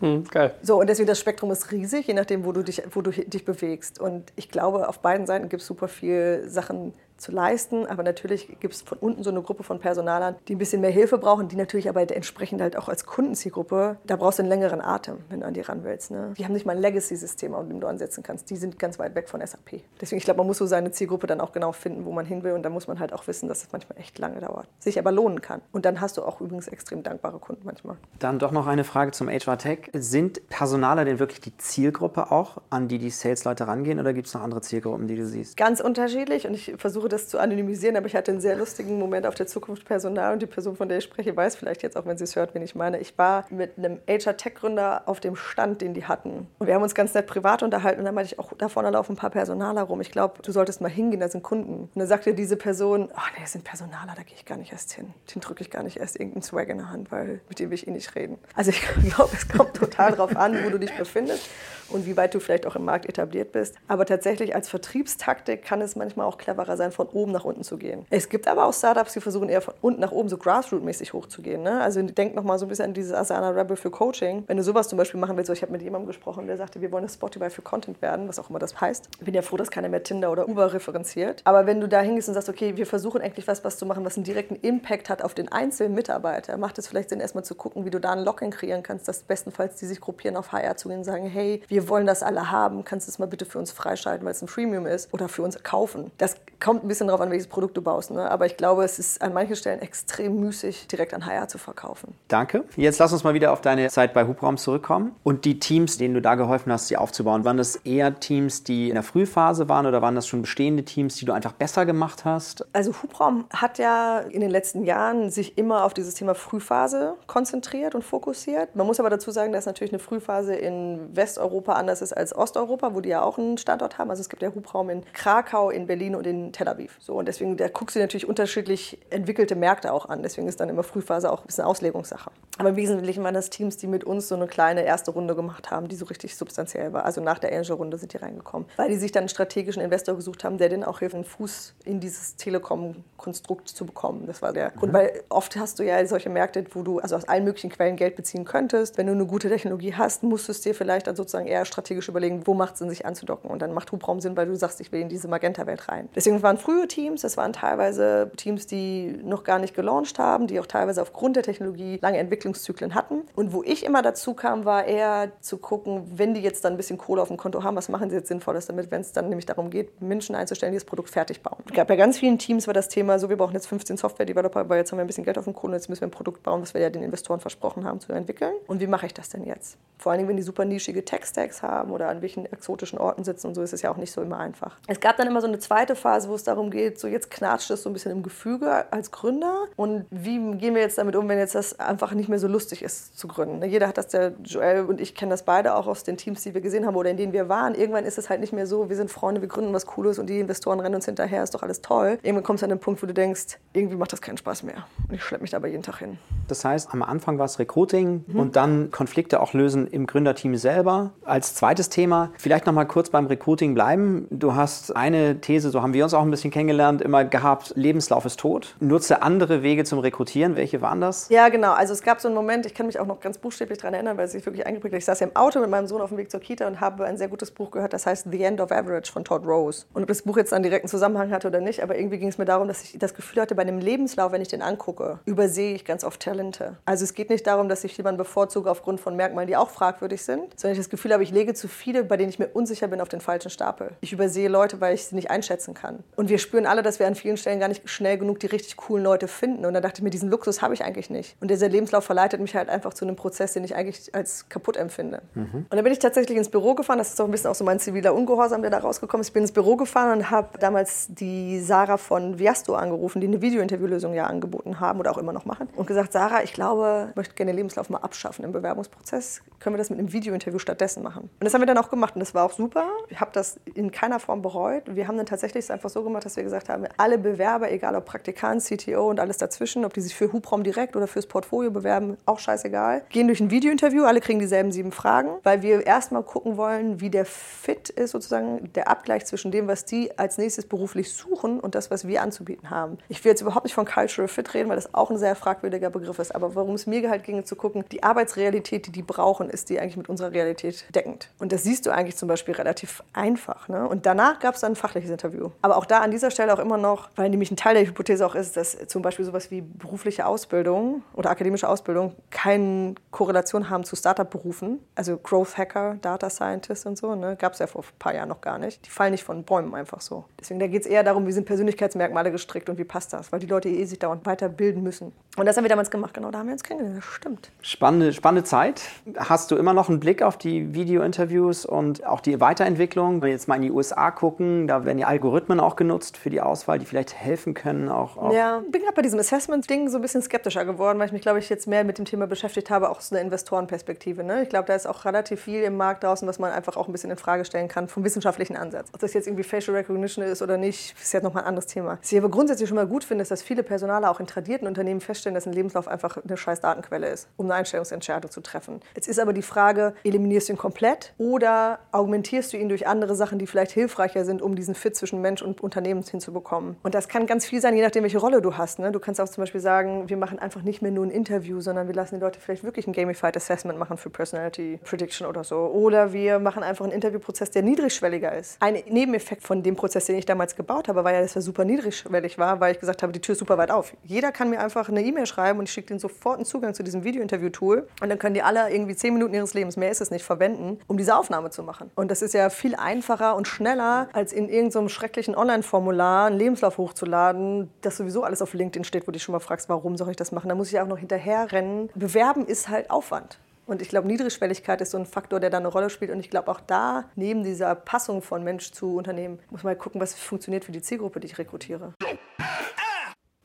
Hm, geil. So, und deswegen das Spektrum ist riesig, je nachdem, wo du dich, wo du dich bewegst. Und ich glaube, auf beiden Seiten gibt es super viel Sachen zu leisten, aber natürlich gibt es von unten so eine Gruppe von Personalern, die ein bisschen mehr Hilfe brauchen, die natürlich aber entsprechend halt auch als Kundenzielgruppe, da brauchst du einen längeren Atem, wenn du an die ran willst. Ne? Die haben nicht mal ein Legacy-System, an dem du ansetzen kannst. Die sind ganz weit weg von SAP. Deswegen, ich glaube, man muss so seine Zielgruppe dann auch genau finden, wo man hin will und da muss man halt auch wissen, dass es manchmal echt lange dauert, sich aber lohnen kann. Und dann hast du auch übrigens extrem dankbare Kunden manchmal. Dann doch noch eine Frage zum HR Tech. Sind Personaler denn wirklich die Zielgruppe auch, an die die Sales-Leute rangehen oder gibt es noch andere Zielgruppen, die du siehst? Ganz unterschiedlich und ich versuche das zu anonymisieren, aber ich hatte einen sehr lustigen Moment auf der Zukunft Personal und die Person, von der ich spreche, weiß vielleicht jetzt auch, wenn sie es hört, wen ich meine. Ich war mit einem HR-Tech-Gründer auf dem Stand, den die hatten. Und wir haben uns ganz nett privat unterhalten und dann meinte ich, auch da vorne laufen ein paar Personaler rum. Ich glaube, du solltest mal hingehen, da sind Kunden. Und dann sagte diese Person, ach nee, das sind Personaler, da gehe ich gar nicht erst hin. Den drücke ich gar nicht erst irgendeinen Swag in der Hand, weil mit dem will ich eh nicht reden. Also ich glaube, es kommt total drauf an, wo du dich befindest und wie weit du vielleicht auch im Markt etabliert bist. Aber tatsächlich als Vertriebstaktik kann es manchmal auch cleverer sein, von oben nach unten zu gehen. Es gibt aber auch Startups, die versuchen eher von unten nach oben so grassroot-mäßig hochzugehen. Ne? Also denk noch mal so ein bisschen an dieses Asana Rebel für Coaching. Wenn du sowas zum Beispiel machen willst, ich habe mit jemandem gesprochen, der sagte, wir wollen das Spotify für Content werden, was auch immer das heißt. Ich bin ja froh, dass keiner mehr Tinder oder Uber referenziert. Aber wenn du da hingehst und sagst, okay, wir versuchen endlich was, was zu machen, was einen direkten Impact hat auf den einzelnen Mitarbeiter, macht es vielleicht Sinn, erstmal zu gucken, wie du da ein Lock-in kreieren kannst, dass bestenfalls die sich gruppieren auf HR zu gehen und sagen, hey, wir wollen das alle haben, kannst du es mal bitte für uns freischalten, weil es ein Freemium ist oder für uns kaufen. Das kommt ein bisschen darauf an, welches Produkt du baust. Ne? Aber ich glaube, es ist an manchen Stellen extrem müßig, direkt an HR zu verkaufen. Danke. Jetzt lass uns mal wieder auf deine Zeit bei Hubraum zurückkommen. Und die Teams, denen du da geholfen hast, sie aufzubauen, waren das eher Teams, die in der Frühphase waren oder waren das schon bestehende Teams, die du einfach besser gemacht hast? Also Hubraum hat ja in den letzten Jahren sich immer auf dieses Thema Frühphase konzentriert und fokussiert. Man muss aber dazu sagen, dass natürlich eine Frühphase in Westeuropa anders ist als Osteuropa, wo die ja auch einen Standort haben. Also es gibt ja Hubraum in Krakau, in Berlin und in Tel Aviv. So, und deswegen, da guckst du natürlich unterschiedlich entwickelte Märkte auch an. Deswegen ist dann immer Frühphase auch ein bisschen Auslegungssache. Aber im Wesentlichen waren das Teams, die mit uns so eine kleine erste Runde gemacht haben, die so richtig substanziell war. Also nach der Angel-Runde sind die reingekommen. Weil die sich dann einen strategischen Investor gesucht haben, der denen auch hilft, einen Fuß in dieses Telekom-Konstrukt zu bekommen. Das war der mhm. Grund. Weil oft hast du ja solche Märkte, wo du also aus allen möglichen Quellen Geld beziehen könntest. Wenn du eine gute Technologie hast, musst du es dir vielleicht dann sozusagen eher strategisch überlegen, wo macht es Sinn, sich anzudocken. Und dann macht Hubraum Sinn, weil du sagst, ich will in diese Magenta-Welt rein. Deswegen waren frühe Teams, das waren teilweise Teams, die noch gar nicht gelauncht haben, die auch teilweise aufgrund der Technologie lange Entwicklungszyklen hatten. Und wo ich immer dazu kam, war eher zu gucken, wenn die jetzt dann ein bisschen Kohle auf dem Konto haben, was machen sie jetzt Sinnvolles damit, wenn es dann nämlich darum geht, Menschen einzustellen, die das Produkt fertig bauen. Es gab ja ganz vielen Teams war das Thema, so wir brauchen jetzt 15 Software-Developer, weil jetzt haben wir ein bisschen Geld auf dem Konto, jetzt müssen wir ein Produkt bauen, was wir ja den Investoren versprochen haben zu entwickeln. Und wie mache ich das denn jetzt? Vor allem, wenn die super nischige Tech-Stacks haben oder an welchen exotischen Orten sitzen und so, ist es ja auch nicht so immer einfach. Es gab dann immer so eine zweite Phase, wo es darum geht, so jetzt knatscht es so ein bisschen im Gefüge als Gründer und wie gehen wir jetzt damit um, wenn jetzt das einfach nicht mehr so lustig ist zu gründen. Ne, jeder hat das, der Joel und ich kennen das beide auch aus den Teams, die wir gesehen haben oder in denen wir waren. Irgendwann ist es halt nicht mehr so, wir sind Freunde, wir gründen was Cooles und die Investoren rennen uns hinterher, ist doch alles toll. Irgendwann kommst du an den Punkt, wo du denkst, irgendwie macht das keinen Spaß mehr. Und ich schleppe mich da aber jeden Tag hin. Das heißt, am Anfang war es Recruiting mhm. und dann Konflikte auch lösen im Gründerteam selber. Als zweites Thema, vielleicht noch mal kurz beim Recruiting bleiben. Du hast eine These, so haben wir uns auch ein bisschen kennengelernt, immer gehabt, Lebenslauf ist tot. Nutze andere Wege zum Rekrutieren. Welche waren das? Ja, genau. Also es gab so einen Moment, ich kann mich auch noch ganz buchstäblich daran erinnern, weil es sich wirklich eingeprägt hat. Ich saß ja im Auto mit meinem Sohn auf dem Weg zur Kita und habe ein sehr gutes Buch gehört, das heißt The End of Average von Todd Rose. Und ob das Buch jetzt einen direkten Zusammenhang hatte oder nicht, aber irgendwie ging es mir darum, dass ich das Gefühl hatte, bei einem Lebenslauf, wenn ich den angucke, übersehe ich ganz oft Talente. Also es geht nicht darum, dass ich jemanden bevorzuge aufgrund von Merkmalen, die auch fragwürdig sind, sondern ich das Gefühl habe, ich lege zu viele, bei denen ich mir unsicher bin, auf den falschen Stapel. Ich übersehe Leute, weil ich sie nicht einschätzen kann. Und wir spüren alle, dass wir an vielen Stellen gar nicht schnell genug die richtig coolen Leute finden. Und da dachte ich mir, diesen Luxus habe ich eigentlich nicht. Und dieser Lebenslauf verleitet mich halt einfach zu einem Prozess, den ich eigentlich als kaputt empfinde. Mhm. Und dann bin ich tatsächlich ins Büro gefahren. Das ist auch ein bisschen auch so mein ziviler Ungehorsam, der da rausgekommen ist. Ich bin ins Büro gefahren und habe damals die Sarah von Viasto angerufen, die eine Videointerviewlösung ja angeboten haben oder auch immer noch machen. Und gesagt, Sarah, ich glaube, ich möchte gerne den Lebenslauf mal abschaffen im Bewerbungsprozess. Können wir das mit einem Videointerview stattdessen machen? Und das haben wir dann auch gemacht und das war auch super. Ich habe das in keiner Form bereut. Wir haben dann tatsächlich es einfach so gemacht, dass wir gesagt haben, alle Bewerber, egal ob Praktikant, CTO und alles dazwischen, ob die sich für Hubraum direkt oder fürs Portfolio bewerben, auch scheißegal, gehen durch ein Videointerview, alle kriegen dieselben sieben Fragen, weil wir erstmal gucken wollen, wie der Fit ist, sozusagen der Abgleich zwischen dem, was die als nächstes beruflich suchen und das, was wir anzubieten haben. Ich will jetzt überhaupt nicht von Cultural Fit reden, weil das auch ein sehr fragwürdiger Begriff ist, aber worum es mir halt ging, zu gucken, die Arbeitsrealität, die die brauchen, ist die eigentlich mit unserer Realität deckend. Und das siehst du eigentlich zum Beispiel relativ einfach. Ne? Und danach gab es dann ein fachliches Interview. Aber auch da an dieser Stelle auch immer noch, weil nämlich ein Teil der Hypothese auch ist, dass zum Beispiel sowas wie berufliche Ausbildung oder akademische Ausbildung keine Korrelation haben zu Startup-Berufen. Also Growth Hacker, Data Scientist und so, ne? gab es ja vor ein paar Jahren noch gar nicht. Die fallen nicht von Bäumen einfach so. Deswegen da geht es eher darum, wie sind Persönlichkeitsmerkmale gestrickt und wie passt das, weil die Leute eh sich dauernd weiterbilden müssen. Und das haben wir damals gemacht, genau, da haben wir uns kennengelernt, das stimmt. Spannende, spannende Zeit. Hast du immer noch einen Blick auf die Video-Interviews und auch die Weiterentwicklung? Wenn wir jetzt mal in die USA gucken, da werden die Algorithmen auch genutzt für die Auswahl, die vielleicht helfen können. Auch, auch ja, ich bin gerade bei diesem Assessment-Ding so ein bisschen skeptischer geworden, weil ich mich, glaube ich, jetzt mehr mit dem Thema beschäftigt habe, auch aus einer Investorenperspektive. Ne? Ich glaube, da ist auch relativ viel im Markt draußen, was man einfach auch ein bisschen in Frage stellen kann vom wissenschaftlichen Ansatz. Ob das jetzt irgendwie Facial Recognition ist oder nicht, ist jetzt nochmal ein anderes Thema. Was ich aber grundsätzlich schon mal gut finde, ist, dass viele Personale auch in tradierten Unternehmen feststellen, dass ein Lebenslauf einfach eine scheiß Datenquelle ist, um eine Einstellungsentscheidung zu treffen. Jetzt ist aber die Frage, eliminierst du ihn komplett oder augmentierst du ihn durch andere Sachen, die vielleicht hilfreicher sind, um diesen Fit zwischen Mensch und Unternehmen Unternehmens hinzubekommen. Und das kann ganz viel sein, je nachdem, welche Rolle du hast. Ne? Du kannst auch zum Beispiel sagen, wir machen einfach nicht mehr nur ein Interview, sondern wir lassen die Leute vielleicht wirklich ein Gamified Assessment machen für Personality Prediction oder so. Oder wir machen einfach einen Interviewprozess, der niedrigschwelliger ist. Ein Nebeneffekt von dem Prozess, den ich damals gebaut habe, war ja, dass er super niedrigschwellig war, weil ich gesagt habe, die Tür ist super weit auf. Jeder kann mir einfach eine E-Mail schreiben und ich schicke denen sofort einen Zugang zu diesem Video-Interview-Tool. Und dann können die alle irgendwie zehn Minuten ihres Lebens, mehr ist es nicht, verwenden, um diese Aufnahme zu machen. Und das ist ja viel einfacher und schneller, als in irgendeinem so schrecklichen Online-Formular einen Lebenslauf hochzuladen, das sowieso alles auf LinkedIn steht, wo du dich schon mal fragst, warum soll ich das machen? Da muss ich auch noch hinterher rennen. Bewerben ist halt Aufwand. Und ich glaube, Niedrigschwelligkeit ist so ein Faktor, der da eine Rolle spielt. Und ich glaube, auch da, neben dieser Passung von Mensch zu Unternehmen, muss man mal gucken, was funktioniert für die Zielgruppe, die ich rekrutiere.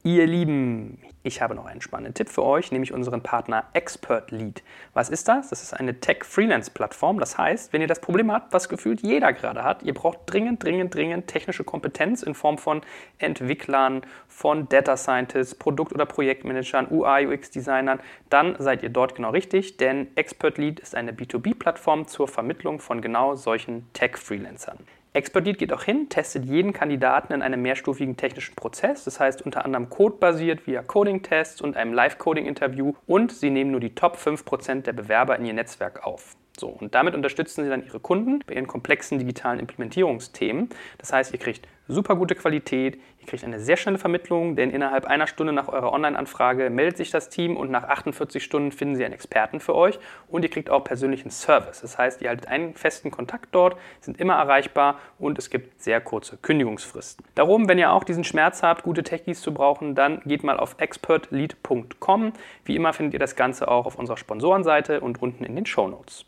Ihr Lieben, ich habe noch einen spannenden Tipp für euch, nämlich unseren Partner Expert Lead. Was ist das? Das ist eine Tech-Freelance-Plattform. Das heißt, wenn ihr das Problem habt, was gefühlt jeder gerade hat, ihr braucht dringend, dringend, dringend technische Kompetenz in Form von Entwicklern, von Data Scientists, Produkt- oder Projektmanagern, UI, UX-Designern, dann seid ihr dort genau richtig, denn Expert Lead ist eine B2B-Plattform zur Vermittlung von genau solchen Tech-Freelancern. Expertlead geht auch hin, testet jeden Kandidaten in einem mehrstufigen technischen Prozess, das heißt unter anderem codebasiert via Coding-Tests und einem Live-Coding-Interview und sie nehmen nur die Top 5% der Bewerber in ihr Netzwerk auf. So, und damit unterstützen sie dann ihre Kunden bei ihren komplexen digitalen Implementierungsthemen. Das heißt, ihr kriegt super gute Qualität, ihr kriegt eine sehr schnelle Vermittlung, denn innerhalb einer Stunde nach eurer Online-Anfrage meldet sich das Team und nach 48 Stunden finden sie einen Experten für euch und ihr kriegt auch persönlichen Service. Das heißt, ihr haltet einen festen Kontakt dort, sind immer erreichbar und es gibt sehr kurze Kündigungsfristen. Darum, wenn ihr auch diesen Schmerz habt, gute Techies zu brauchen, dann geht mal auf expertlead.com. Wie immer findet ihr das Ganze auch auf unserer Sponsorenseite und unten in den Show Notes.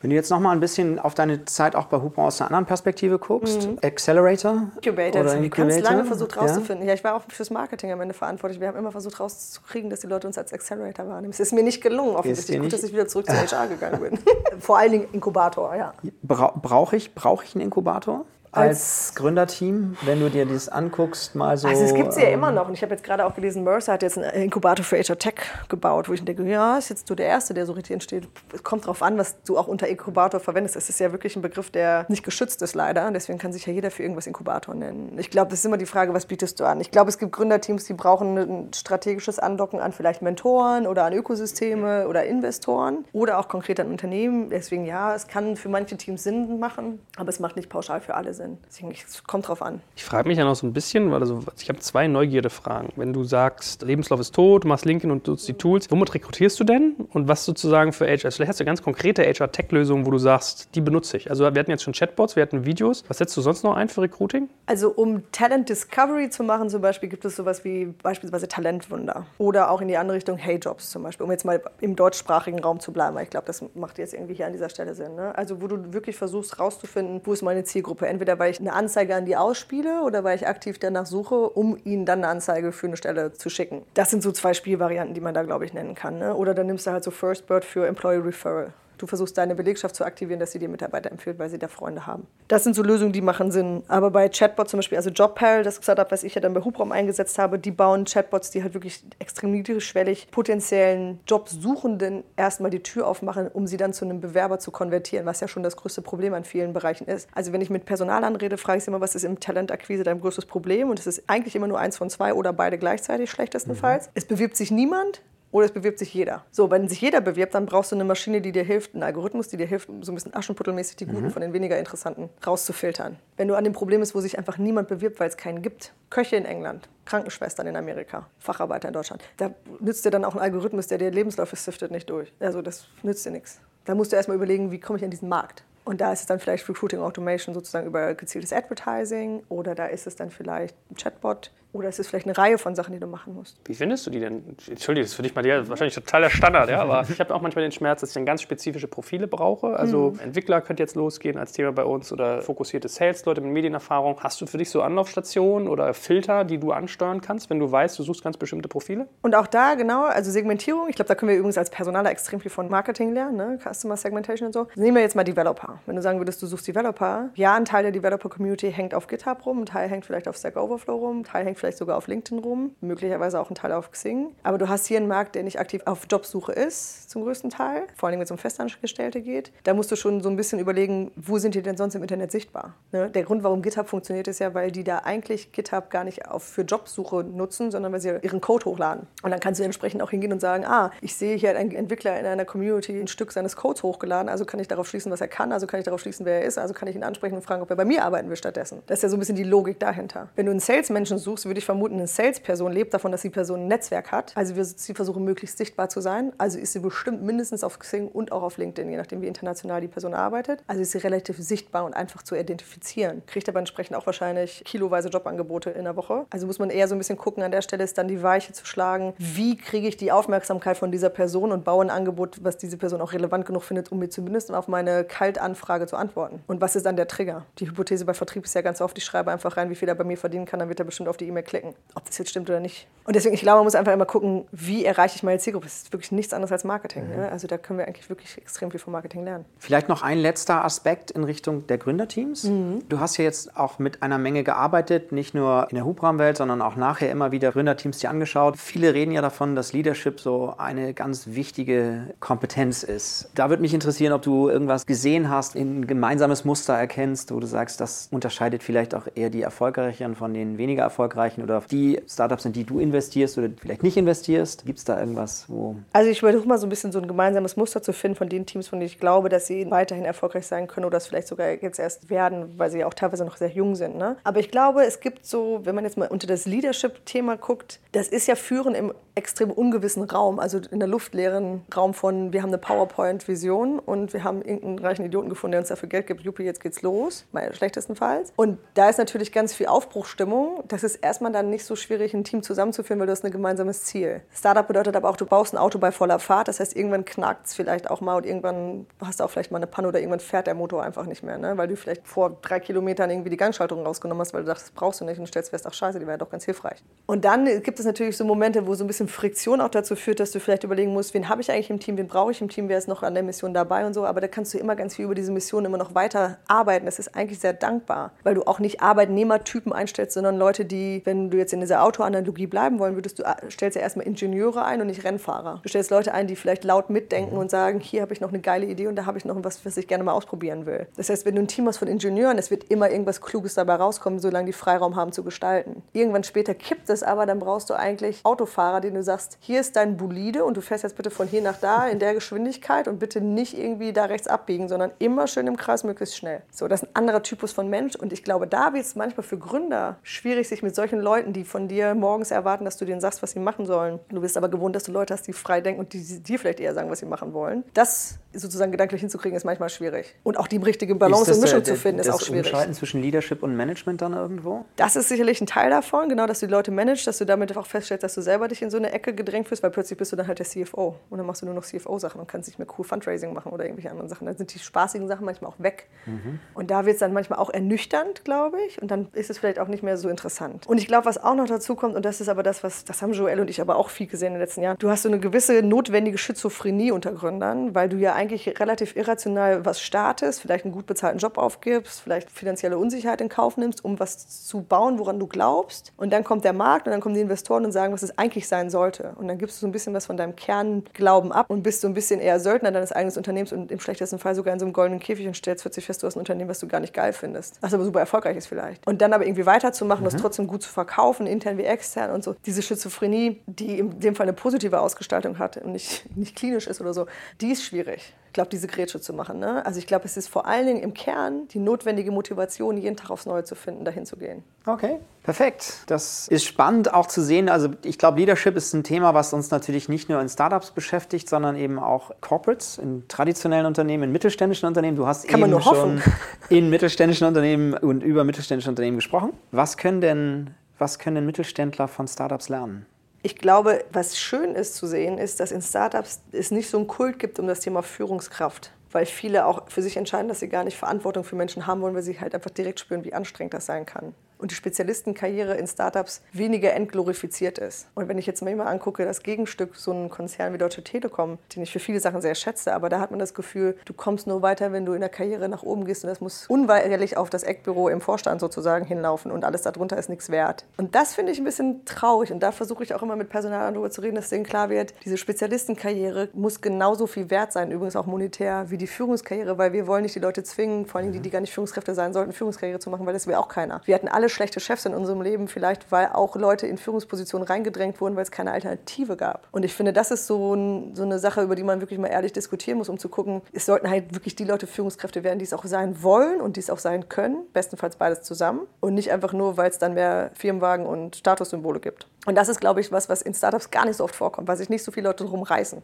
Wenn du jetzt noch mal ein bisschen auf deine Zeit auch bei Hupo aus einer anderen Perspektive guckst, mhm. Accelerator Incubator, oder Incubator, ganz lange versucht rauszufinden. Ja? ja? ich war auch fürs Marketing am Ende verantwortlich. Wir haben immer versucht rauszukriegen, dass die Leute uns als Accelerator wahrnehmen. Es ist mir nicht gelungen, offensichtlich. Gut, dass ich wieder zurück zu HR gegangen bin. Vor allen Dingen Inkubator, ja. Bra Brauche ich, brauch ich einen Inkubator? Als Gründerteam, wenn du dir das anguckst, mal so. Also es gibt sie ja immer noch. Und ich habe jetzt gerade auch gelesen, Mercer hat jetzt einen Inkubator für HR Tech gebaut, wo ich denke, ja, ist jetzt du der Erste, der so richtig entsteht. Es kommt darauf an, was du auch unter Inkubator verwendest. Es ist ja wirklich ein Begriff, der nicht geschützt ist, leider. Deswegen kann sich ja jeder für irgendwas Inkubator nennen. Ich glaube, das ist immer die Frage, was bietest du an? Ich glaube, es gibt Gründerteams, die brauchen ein strategisches Andocken an vielleicht Mentoren oder an Ökosysteme oder Investoren oder auch konkret an Unternehmen. Deswegen ja, es kann für manche Teams Sinn machen, aber es macht nicht pauschal für alle Sinn. Sinn. Deswegen, es kommt drauf an. Ich frage mich ja noch so ein bisschen, weil also, ich habe zwei Neugierde-Fragen. Wenn du sagst, Lebenslauf ist tot, du machst LinkedIn und nutzt die Tools, womit rekrutierst du denn? Und was sozusagen für HR? Vielleicht hast du ganz konkrete HR-Tech-Lösungen, wo du sagst, die benutze ich. Also wir hatten jetzt schon Chatbots, wir hatten Videos. Was setzt du sonst noch ein für Recruiting? Also um Talent Discovery zu machen zum Beispiel, gibt es sowas wie beispielsweise Talentwunder. Oder auch in die andere Richtung Hey Jobs zum Beispiel, um jetzt mal im deutschsprachigen Raum zu bleiben. Weil ich glaube, das macht jetzt irgendwie hier an dieser Stelle Sinn. Ne? Also wo du wirklich versuchst rauszufinden, wo ist meine Zielgruppe. Entweder entweder weil ich eine Anzeige an die ausspiele oder weil ich aktiv danach suche, um ihnen dann eine Anzeige für eine Stelle zu schicken. Das sind so zwei Spielvarianten, die man da, glaube ich, nennen kann. Ne? Oder dann nimmst du halt so First Bird für Employee Referral. Du versuchst deine Belegschaft zu aktivieren, dass sie dir Mitarbeiter empfiehlt, weil sie da Freunde haben. Das sind so Lösungen, die machen Sinn. Aber bei Chatbots zum Beispiel, also JobPal, das Startup, was ich ja dann bei Hubraum eingesetzt habe, die bauen Chatbots, die halt wirklich extrem niedrigschwellig potenziellen Jobsuchenden erstmal die Tür aufmachen, um sie dann zu einem Bewerber zu konvertieren, was ja schon das größte Problem an vielen Bereichen ist. Also wenn ich mit Personalern rede, frage ich sie immer, was ist im Talentakquise dein größtes Problem? Und es ist eigentlich immer nur eins von zwei oder beide gleichzeitig schlechtestenfalls. Mhm. Es bewirbt sich niemand, oder es bewirbt sich jeder. So, wenn sich jeder bewirbt, dann brauchst du eine Maschine, die dir hilft, einen Algorithmus, die dir hilft, so ein bisschen aschenputtelmäßig die guten mhm. von den weniger interessanten rauszufiltern. Wenn du an dem Problem bist, wo sich einfach niemand bewirbt, weil es keinen gibt, Köche in England, Krankenschwestern in Amerika, Facharbeiter in Deutschland, da nützt dir dann auch ein Algorithmus, der dir Lebensläufe siftet, nicht durch. Also das nützt dir nichts. Da musst du erstmal überlegen, wie komme ich an diesen Markt. Und da ist es dann vielleicht Recruiting Automation sozusagen über gezieltes Advertising oder da ist es dann vielleicht ein Chatbot, oder es ist vielleicht eine Reihe von Sachen, die du machen musst. Wie findest du die denn? Entschuldige, das ist für dich mal der, wahrscheinlich totaler Standard, ja, aber ich habe auch manchmal den Schmerz, dass ich dann ganz spezifische Profile brauche. Also mhm. Entwickler könnte jetzt losgehen als Thema bei uns oder fokussierte Sales-Leute mit Medienerfahrung. Hast du für dich so Anlaufstationen oder Filter, die du ansteuern kannst, wenn du weißt, du suchst ganz bestimmte Profile? Und auch da, genau, also Segmentierung. Ich glaube, da können wir übrigens als Personaler extrem viel von Marketing lernen, ne? Customer Segmentation und so. Nehmen wir jetzt mal Developer. Wenn du sagen würdest, du suchst Developer, ja, ein Teil der Developer-Community hängt auf GitHub rum, ein Teil hängt vielleicht auf Stack Overflow rum, ein Teil hängt vielleicht sogar auf LinkedIn rum, möglicherweise auch ein Teil auf Xing. Aber du hast hier einen Markt, der nicht aktiv auf Jobsuche ist, zum größten Teil, vor allem wenn es um Festangestellte geht. Da musst du schon so ein bisschen überlegen, wo sind die denn sonst im Internet sichtbar? Ne? Der Grund, warum GitHub funktioniert, ist ja, weil die da eigentlich GitHub gar nicht auf für Jobsuche nutzen, sondern weil sie ihren Code hochladen. Und dann kannst du entsprechend auch hingehen und sagen, ah, ich sehe hier einen Entwickler in einer Community ein Stück seines Codes hochgeladen, also kann ich darauf schließen, was er kann, also kann ich darauf schließen, wer er ist, also kann ich ihn ansprechen und fragen, ob er bei mir arbeiten will stattdessen. Das ist ja so ein bisschen die Logik dahinter. Wenn du einen Salesmenschen suchst, würde ich vermuten, eine Salesperson lebt davon, dass die Person ein Netzwerk hat. Also wir sie versuchen, möglichst sichtbar zu sein. Also ist sie bestimmt mindestens auf Xing und auch auf LinkedIn, je nachdem, wie international die Person arbeitet. Also ist sie relativ sichtbar und einfach zu identifizieren. Kriegt aber entsprechend auch wahrscheinlich kiloweise Jobangebote in der Woche. Also muss man eher so ein bisschen gucken, an der Stelle ist dann die Weiche zu schlagen, wie kriege ich die Aufmerksamkeit von dieser Person und baue ein Angebot, was diese Person auch relevant genug findet, um mir zumindest auf meine Kaltanfrage zu antworten. Und was ist dann der Trigger? Die Hypothese bei Vertrieb ist ja ganz oft, ich schreibe einfach rein, wie viel er bei mir verdienen kann, dann wird er bestimmt auf die E-Mail klicken. Ob das jetzt stimmt oder nicht. Und deswegen, ich glaube, man muss einfach immer gucken, wie erreiche ich meine Zielgruppe. Es ist wirklich nichts anderes als Marketing. Mhm. Ne? Also da können wir eigentlich wirklich extrem viel vom Marketing lernen. Vielleicht noch ein letzter Aspekt in Richtung der Gründerteams. Mhm. Du hast ja jetzt auch mit einer Menge gearbeitet, nicht nur in der Hubraumwelt, sondern auch nachher immer wieder Gründerteams dir angeschaut. Viele reden ja davon, dass Leadership so eine ganz wichtige Kompetenz ist. Da würde mich interessieren, ob du irgendwas gesehen hast, ein gemeinsames Muster erkennst, wo du sagst, das unterscheidet vielleicht auch eher die erfolgreicheren von den weniger erfolgreichen oder die Startups, in die du investierst oder vielleicht nicht investierst. Gibt es da irgendwas, wo. Also ich versuche mal so ein bisschen so ein gemeinsames Muster zu finden von den Teams, von denen ich glaube, dass sie weiterhin erfolgreich sein können oder das vielleicht sogar jetzt erst werden, weil sie ja auch teilweise noch sehr jung sind. Ne? Aber ich glaube, es gibt so, wenn man jetzt mal unter das Leadership-Thema guckt, das ist ja Führen im extrem ungewissen Raum, also in der luftleeren Raum von, wir haben eine PowerPoint-Vision und wir haben irgendeinen reichen Idioten gefunden, der uns dafür Geld gibt, Juppie, jetzt geht's los, mal schlechtestenfalls. Und da ist natürlich ganz viel Aufbruchstimmung. Das ist erstmal dann nicht so schwierig, ein Team zusammenzuführen, weil du hast ein gemeinsames Ziel. Startup bedeutet aber auch, du baust ein Auto bei voller Fahrt, das heißt, irgendwann knackt es vielleicht auch mal und irgendwann hast du auch vielleicht mal eine Panne oder irgendwann fährt der Motor einfach nicht mehr, ne? weil du vielleicht vor drei Kilometern irgendwie die Gangschaltung rausgenommen hast, weil du dachtest, das brauchst du nicht und stellst fest, ach scheiße, die wäre doch ganz hilfreich. Und dann gibt es natürlich so Momente, wo so ein bisschen Friktion auch dazu führt, dass du vielleicht überlegen musst, wen habe ich eigentlich im Team, wen brauche ich im Team, wer ist noch an der Mission dabei und so. Aber da kannst du immer ganz viel über diese Mission immer noch weiter arbeiten. Das ist eigentlich sehr dankbar, weil du auch nicht Arbeitnehmertypen einstellst, sondern Leute, die, wenn du jetzt in dieser Autoanalogie bleiben wollen würdest, du äh, stellst ja erstmal Ingenieure ein und nicht Rennfahrer. Du stellst Leute ein, die vielleicht laut mitdenken mhm. und sagen, hier habe ich noch eine geile Idee und da habe ich noch was, was ich gerne mal ausprobieren will. Das heißt, wenn du ein Team hast von Ingenieuren, es wird immer irgendwas Kluges dabei rauskommen, solange die Freiraum haben zu gestalten. Irgendwann später kippt es aber, dann brauchst du eigentlich Autofahrer, denen du sagst, hier ist dein Bolide und du fährst jetzt bitte von hier nach da in der Geschwindigkeit und bitte nicht irgendwie da rechts abbiegen, sondern immer schön im Kreis möglichst schnell. So, das ist ein anderer Typus von Mensch und ich glaube, da wird es manchmal für Gründer schwierig, sich mit solchen Leuten, die von dir morgens erwarten, dass du denen sagst, was sie machen sollen. Du bist aber gewohnt, dass du Leute hast, die frei denken und die dir vielleicht eher sagen, was sie machen wollen. Das sozusagen gedanklich hinzukriegen, ist manchmal schwierig. Und auch die richtige Balance und Mischung der, zu finden, ist auch schwierig. Das Umschalten zwischen Leadership und Management dann irgendwo? Das ist sicherlich ein Teil davon, genau, dass du die Leute managst, dass du damit auch feststellst, dass du selber dich in so eine Ecke gedrängt fühlst, weil plötzlich bist du dann halt der CFO und dann machst du nur noch CFO-Sachen und kannst nicht mehr cool Fundraising machen oder irgendwelche anderen Sachen. Dann sind die spaßigen Sachen manchmal auch weg. Mhm. Und da wird es dann manchmal auch ernüchternd, glaube ich, und dann ist es vielleicht auch nicht mehr so interessant. Und ich glaube, was auch noch dazu kommt, und das ist aber das, was, das haben Joel und ich aber auch viel gesehen in den letzten Jahren, du hast so eine gewisse notwendige Schizophrenie unter Gründern, weil du ja eigentlich relativ irrational was startest, vielleicht einen gut bezahlten Job aufgibst, vielleicht finanzielle Unsicherheit in Kauf nimmst, um was zu bauen, woran du glaubst. Und dann kommt der Markt und dann kommen die Investoren und sagen, was es eigentlich sein sollte. Und dann gibst du so ein bisschen was von deinem Kernglauben ab und bist so ein bisschen eher Söldner deines eigenen Unternehmens und im schlechtesten Fall sogar in so einem goldenen Käfig und stellst plötzlich fest, du hast ein Unternehmen, was du gar nicht geil findest, was aber super erfolgreich ist vielleicht. Und dann aber irgendwie weiterzumachen, mhm. das trotzdem gut zu verkaufen, intern wie extern und so. Diese Schizophrenie, die in dem Fall eine positive Ausgestaltung hat und nicht, nicht klinisch ist oder so, die ist schwierig glaube, diese Grätsche zu machen. Ne? Also ich glaube, es ist vor allen Dingen im Kern die notwendige Motivation, jeden Tag aufs Neue zu finden, dahin zu gehen. Okay, perfekt. Das ist spannend auch zu sehen. Also ich glaube, Leadership ist ein Thema, was uns natürlich nicht nur in Startups beschäftigt, sondern eben auch Corporates, in traditionellen Unternehmen, in mittelständischen Unternehmen. Du hast Kann eben schon in mittelständischen Unternehmen und über mittelständische Unternehmen gesprochen. Was können denn, was können denn Mittelständler von Startups lernen? Ich glaube, was schön ist zu sehen, ist, dass in Startups es nicht so einen Kult gibt um das Thema Führungskraft. Weil viele auch für sich entscheiden, dass sie gar nicht Verantwortung für Menschen haben wollen, weil sie halt einfach direkt spüren, wie anstrengend das sein kann. Und die Spezialistenkarriere in Startups weniger entglorifiziert ist. Und wenn ich jetzt mal angucke, das Gegenstück, so ein Konzern wie Deutsche Telekom, den ich für viele Sachen sehr schätze, aber da hat man das Gefühl, du kommst nur weiter, wenn du in der Karriere nach oben gehst und das muss unweigerlich auf das Eckbüro im Vorstand sozusagen hinlaufen und alles darunter ist nichts wert. Und das finde ich ein bisschen traurig und da versuche ich auch immer mit Personal darüber zu reden, dass denen klar wird, diese Spezialistenkarriere muss genauso viel wert sein, übrigens auch monetär, wie die Führungskarriere, weil wir wollen nicht die Leute zwingen, vor allem die, die gar nicht Führungskräfte sein sollten, Führungskarriere zu machen, weil das will auch keiner. Wir hatten alle schlechte Chefs in unserem Leben, vielleicht weil auch Leute in Führungspositionen reingedrängt wurden, weil es keine Alternative gab. Und ich finde, das ist so, ein, so eine Sache, über die man wirklich mal ehrlich diskutieren muss, um zu gucken, es sollten halt wirklich die Leute Führungskräfte werden, die es auch sein wollen und die es auch sein können, bestenfalls beides zusammen und nicht einfach nur, weil es dann mehr Firmenwagen und Statussymbole gibt. Und das ist, glaube ich, was, was in Startups gar nicht so oft vorkommt, weil sich nicht so viele Leute drum reißen.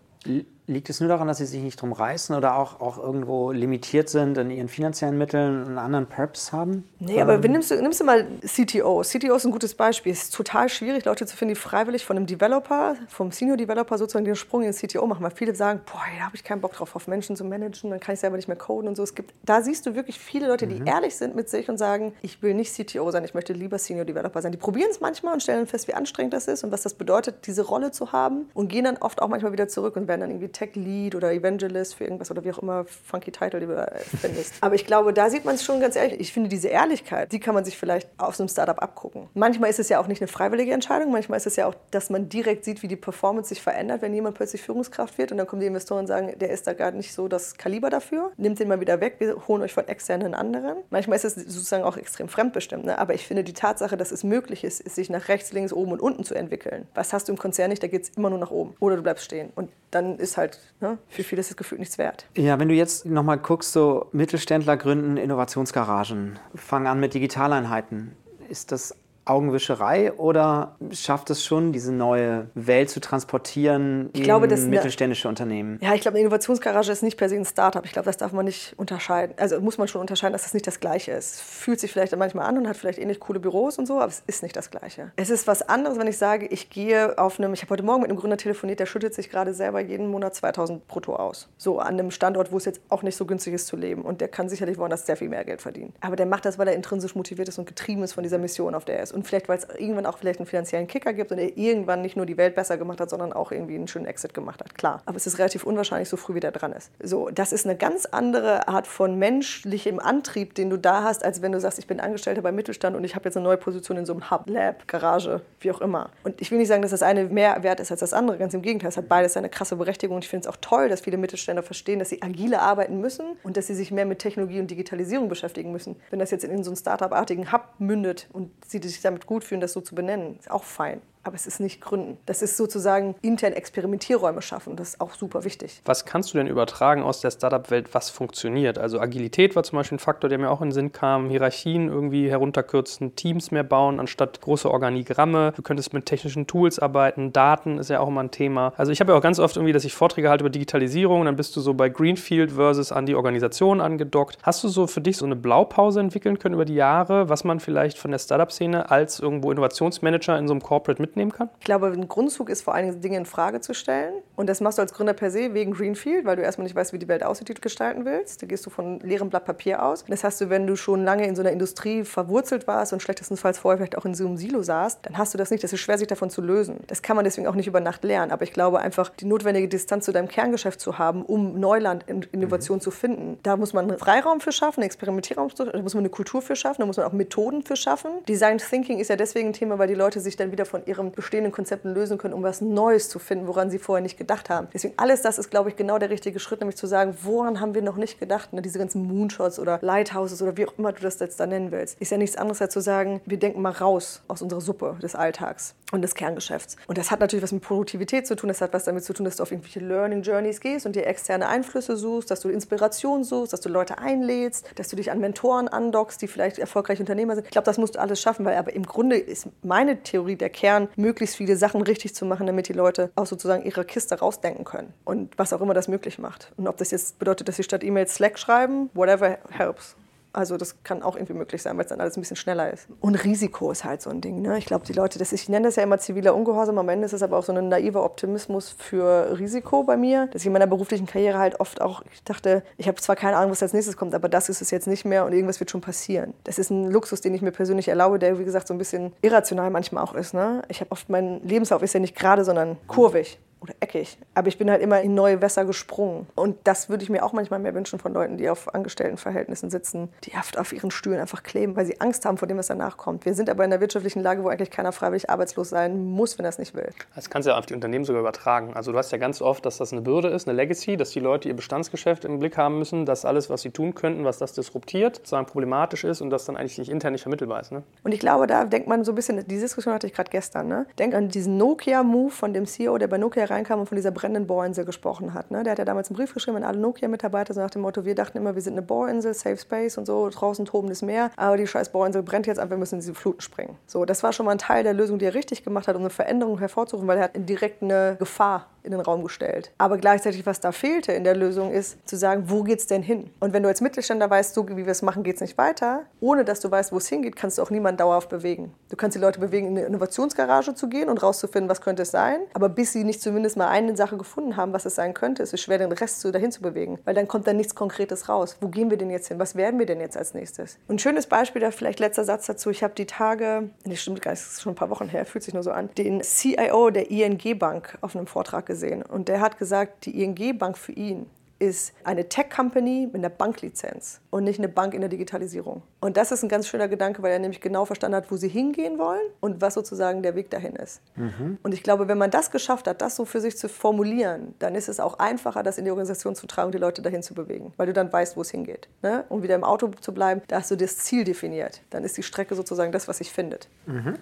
Liegt es nur daran, dass sie sich nicht drum reißen oder auch, auch irgendwo limitiert sind in ihren finanziellen Mitteln und anderen Purpose haben? Nee, aber ähm, nimmst, du, nimmst du mal CTO. CTO ist ein gutes Beispiel. Es ist total schwierig, Leute zu finden, die freiwillig von einem Developer, vom Senior Developer sozusagen den Sprung in den CTO machen. Weil viele sagen, boah, da habe ich keinen Bock drauf, auf Menschen zu managen, dann kann ich selber nicht mehr coden und so. Es gibt, da siehst du wirklich viele Leute, die mhm. ehrlich sind mit sich und sagen, ich will nicht CTO sein, ich möchte lieber Senior Developer sein. Die probieren es manchmal und stellen fest, wie anstrengend das ist und was das bedeutet, diese Rolle zu haben und gehen dann oft auch manchmal wieder zurück und werden dann irgendwie Tech Lead oder Evangelist für irgendwas oder wie auch immer funky Title, die du findest. Aber ich glaube, da sieht man es schon ganz ehrlich. Ich finde diese Ehrlichkeit, die kann man sich vielleicht aus einem Startup abgucken. Manchmal ist es ja auch nicht eine freiwillige Entscheidung, manchmal ist es ja auch, dass man direkt sieht, wie die Performance sich verändert, wenn jemand plötzlich Führungskraft wird und dann kommen die Investoren und sagen, der ist da gerade nicht so das Kaliber dafür, nimmt den mal wieder weg, wir holen euch von externen anderen. Manchmal ist es sozusagen auch extrem fremdbestimmt, ne? aber ich finde die Tatsache, dass es möglich ist, ist sich nach rechts, links, oben und unten zu entwickeln. Was hast du im Konzern nicht, da geht es immer nur nach oben oder du bleibst stehen und dann ist halt ne, für viele das Gefühl nichts wert. Ja, wenn du jetzt nochmal guckst, so Mittelständler gründen Innovationsgaragen, fangen an mit Digitaleinheiten. Ist das Augenwischerei oder schafft es schon, diese neue Welt zu transportieren ich in glaube, das mittelständische Unternehmen? Ja, ich glaube, eine Innovationsgarage ist nicht per se ein Startup. Ich glaube, das darf man nicht unterscheiden. Also muss man schon unterscheiden, dass das nicht das Gleiche ist. Fühlt sich vielleicht manchmal an und hat vielleicht ähnlich coole Büros und so, aber es ist nicht das Gleiche. Es ist was anderes, wenn ich sage, ich gehe auf einem, ich habe heute Morgen mit einem Gründer telefoniert, der schüttet sich gerade selber jeden Monat 2000 brutto aus. So an einem Standort, wo es jetzt auch nicht so günstig ist zu leben. Und der kann sicherlich woanders sehr viel mehr Geld verdienen. Aber der macht das, weil er intrinsisch motiviert ist und getrieben ist von dieser Mission, auf der er ist und vielleicht, weil es irgendwann auch vielleicht einen finanziellen Kicker gibt und er irgendwann nicht nur die Welt besser gemacht hat, sondern auch irgendwie einen schönen Exit gemacht hat. Klar. Aber es ist relativ unwahrscheinlich, so früh wie der dran ist. So, das ist eine ganz andere Art von menschlichem Antrieb, den du da hast, als wenn du sagst, ich bin Angestellter beim Mittelstand und ich habe jetzt eine neue Position in so einem Hub, Lab, Garage, wie auch immer. Und ich will nicht sagen, dass das eine mehr wert ist als das andere. Ganz im Gegenteil, es hat beides seine krasse Berechtigung. Und ich finde es auch toll, dass viele Mittelständler verstehen, dass sie agile arbeiten müssen und dass sie sich mehr mit Technologie und Digitalisierung beschäftigen müssen. Wenn das jetzt in so einen Startup-artigen Hub mündet und sie sich damit gut fühlen, das so zu benennen, ist auch fein aber es ist nicht gründen. Das ist sozusagen intern Experimentierräume schaffen. Das ist auch super wichtig. Was kannst du denn übertragen aus der Startup-Welt, was funktioniert? Also Agilität war zum Beispiel ein Faktor, der mir auch in den Sinn kam. Hierarchien irgendwie herunterkürzen, Teams mehr bauen anstatt große Organigramme. Du könntest mit technischen Tools arbeiten. Daten ist ja auch immer ein Thema. Also ich habe ja auch ganz oft irgendwie, dass ich Vorträge halte über Digitalisierung. Dann bist du so bei Greenfield versus an die Organisation angedockt. Hast du so für dich so eine Blaupause entwickeln können über die Jahre, was man vielleicht von der Startup-Szene als irgendwo Innovationsmanager in so einem Corporate mit mitnehmen kann? Ich glaube, ein Grundzug ist vor allen Dingen Dinge in Frage zu stellen. Und das machst du als Gründer per se wegen Greenfield, weil du erstmal nicht weißt, wie die Welt aussieht, die du gestalten willst. Da gehst du von leerem Blatt Papier aus. Das hast du, wenn du schon lange in so einer Industrie verwurzelt warst und schlechtestenfalls vorher vielleicht auch in so einem Silo saßt, dann hast du das nicht. Das ist schwer, sich davon zu lösen. Das kann man deswegen auch nicht über Nacht lernen. Aber ich glaube einfach, die notwendige Distanz zu deinem Kerngeschäft zu haben, um Neuland in Innovation mhm. zu finden, da muss man einen Freiraum für schaffen, einen Experimentierraum, da muss man eine Kultur für schaffen, da muss man auch Methoden für schaffen. Design Thinking ist ja deswegen ein Thema, weil die Leute sich dann wieder von ihrem bestehenden Konzepten lösen können, um was Neues zu finden, woran sie vorher nicht gedacht haben. Deswegen alles das ist, glaube ich, genau der richtige Schritt, nämlich zu sagen, woran haben wir noch nicht gedacht? Ne, diese ganzen Moonshots oder Lighthouses oder wie auch immer du das jetzt da nennen willst, ist ja nichts anderes als zu sagen, wir denken mal raus aus unserer Suppe des Alltags und des Kerngeschäfts. Und das hat natürlich was mit Produktivität zu tun, das hat was damit zu tun, dass du auf irgendwelche Learning Journeys gehst und dir externe Einflüsse suchst, dass du Inspiration suchst, dass du Leute einlädst, dass du dich an Mentoren andockst, die vielleicht erfolgreiche Unternehmer sind. Ich glaube, das musst du alles schaffen, weil aber im Grunde ist meine Theorie der Kern, möglichst viele Sachen richtig zu machen, damit die Leute auch sozusagen ihre Kiste rausdenken können. Und was auch immer das möglich macht. Und ob das jetzt bedeutet, dass sie statt E-Mails Slack schreiben, whatever helps. Also das kann auch irgendwie möglich sein, weil es dann alles ein bisschen schneller ist. Und Risiko ist halt so ein Ding. Ne? Ich glaube, die Leute, das ist, ich nenne das ja immer ziviler Ungehorsam, am Ende ist es aber auch so ein naiver Optimismus für Risiko bei mir, dass ich in meiner beruflichen Karriere halt oft auch, ich dachte, ich habe zwar keine Ahnung, was als nächstes kommt, aber das ist es jetzt nicht mehr und irgendwas wird schon passieren. Das ist ein Luxus, den ich mir persönlich erlaube, der, wie gesagt, so ein bisschen irrational manchmal auch ist. Ne? Ich habe oft, mein Lebenslauf ist ja nicht gerade, sondern kurvig oder eckig. Aber ich bin halt immer in neue Wässer gesprungen. Und das würde ich mir auch manchmal mehr wünschen von Leuten, die auf Angestelltenverhältnissen sitzen, die oft auf ihren Stühlen einfach kleben, weil sie Angst haben vor dem, was danach kommt. Wir sind aber in einer wirtschaftlichen Lage, wo eigentlich keiner freiwillig arbeitslos sein muss, wenn er es nicht will. Das kannst du ja auf die Unternehmen sogar übertragen. Also du hast ja ganz oft, dass das eine Bürde ist, eine Legacy, dass die Leute ihr Bestandsgeschäft im Blick haben müssen, dass alles, was sie tun könnten, was das disruptiert, sozusagen problematisch ist und das dann eigentlich nicht intern nicht vermittelbar ist. Ne? Und ich glaube, da denkt man so ein bisschen, diese Diskussion hatte ich gerade gestern, ne? Denk an diesen Nokia-Move von dem CEO, der bei Nokia reinkam und von dieser brennenden Bohrinsel gesprochen hat. Ne? Der hat ja damals einen Brief geschrieben an alle Nokia-Mitarbeiter, so nach dem Motto, wir dachten immer, wir sind eine Bohrinsel, Safe Space und so, draußen tobendes Meer, aber die scheiß Bohrinsel brennt jetzt an, wir müssen in diese Fluten springen. So, das war schon mal ein Teil der Lösung, die er richtig gemacht hat, um eine Veränderung hervorzurufen, weil er hat direkt eine Gefahr in den Raum gestellt. Aber gleichzeitig, was da fehlte in der Lösung, ist zu sagen, wo geht es denn hin? Und wenn du als Mittelständler weißt, so wie wir es machen, geht es nicht weiter, ohne dass du weißt, wo es hingeht, kannst du auch niemanden dauerhaft bewegen. Du kannst die Leute bewegen, in eine Innovationsgarage zu gehen und rauszufinden, was könnte es sein. Aber bis sie nicht zumindest mal eine Sache gefunden haben, was es sein könnte, ist es schwer, den Rest so dahin zu bewegen. Weil dann kommt da nichts Konkretes raus. Wo gehen wir denn jetzt hin? Was werden wir denn jetzt als nächstes? Ein schönes Beispiel, da vielleicht letzter Satz dazu. Ich habe die Tage, nee, stimmt gar nicht, das ist schon ein paar Wochen her, fühlt sich nur so an, den CIO der ING Bank auf einem Vortrag gesehen. Und der hat gesagt, die ING Bank für ihn ist eine Tech-Company mit einer Banklizenz und nicht eine Bank in der Digitalisierung. Und das ist ein ganz schöner Gedanke, weil er nämlich genau verstanden hat, wo sie hingehen wollen und was sozusagen der Weg dahin ist. Mhm. Und ich glaube, wenn man das geschafft hat, das so für sich zu formulieren, dann ist es auch einfacher, das in die Organisation zu tragen und die Leute dahin zu bewegen, weil du dann weißt, wo es hingeht. Ne? Um wieder im Auto zu bleiben, da hast du das Ziel definiert. Dann ist die Strecke sozusagen das, was sich findet. Mhm.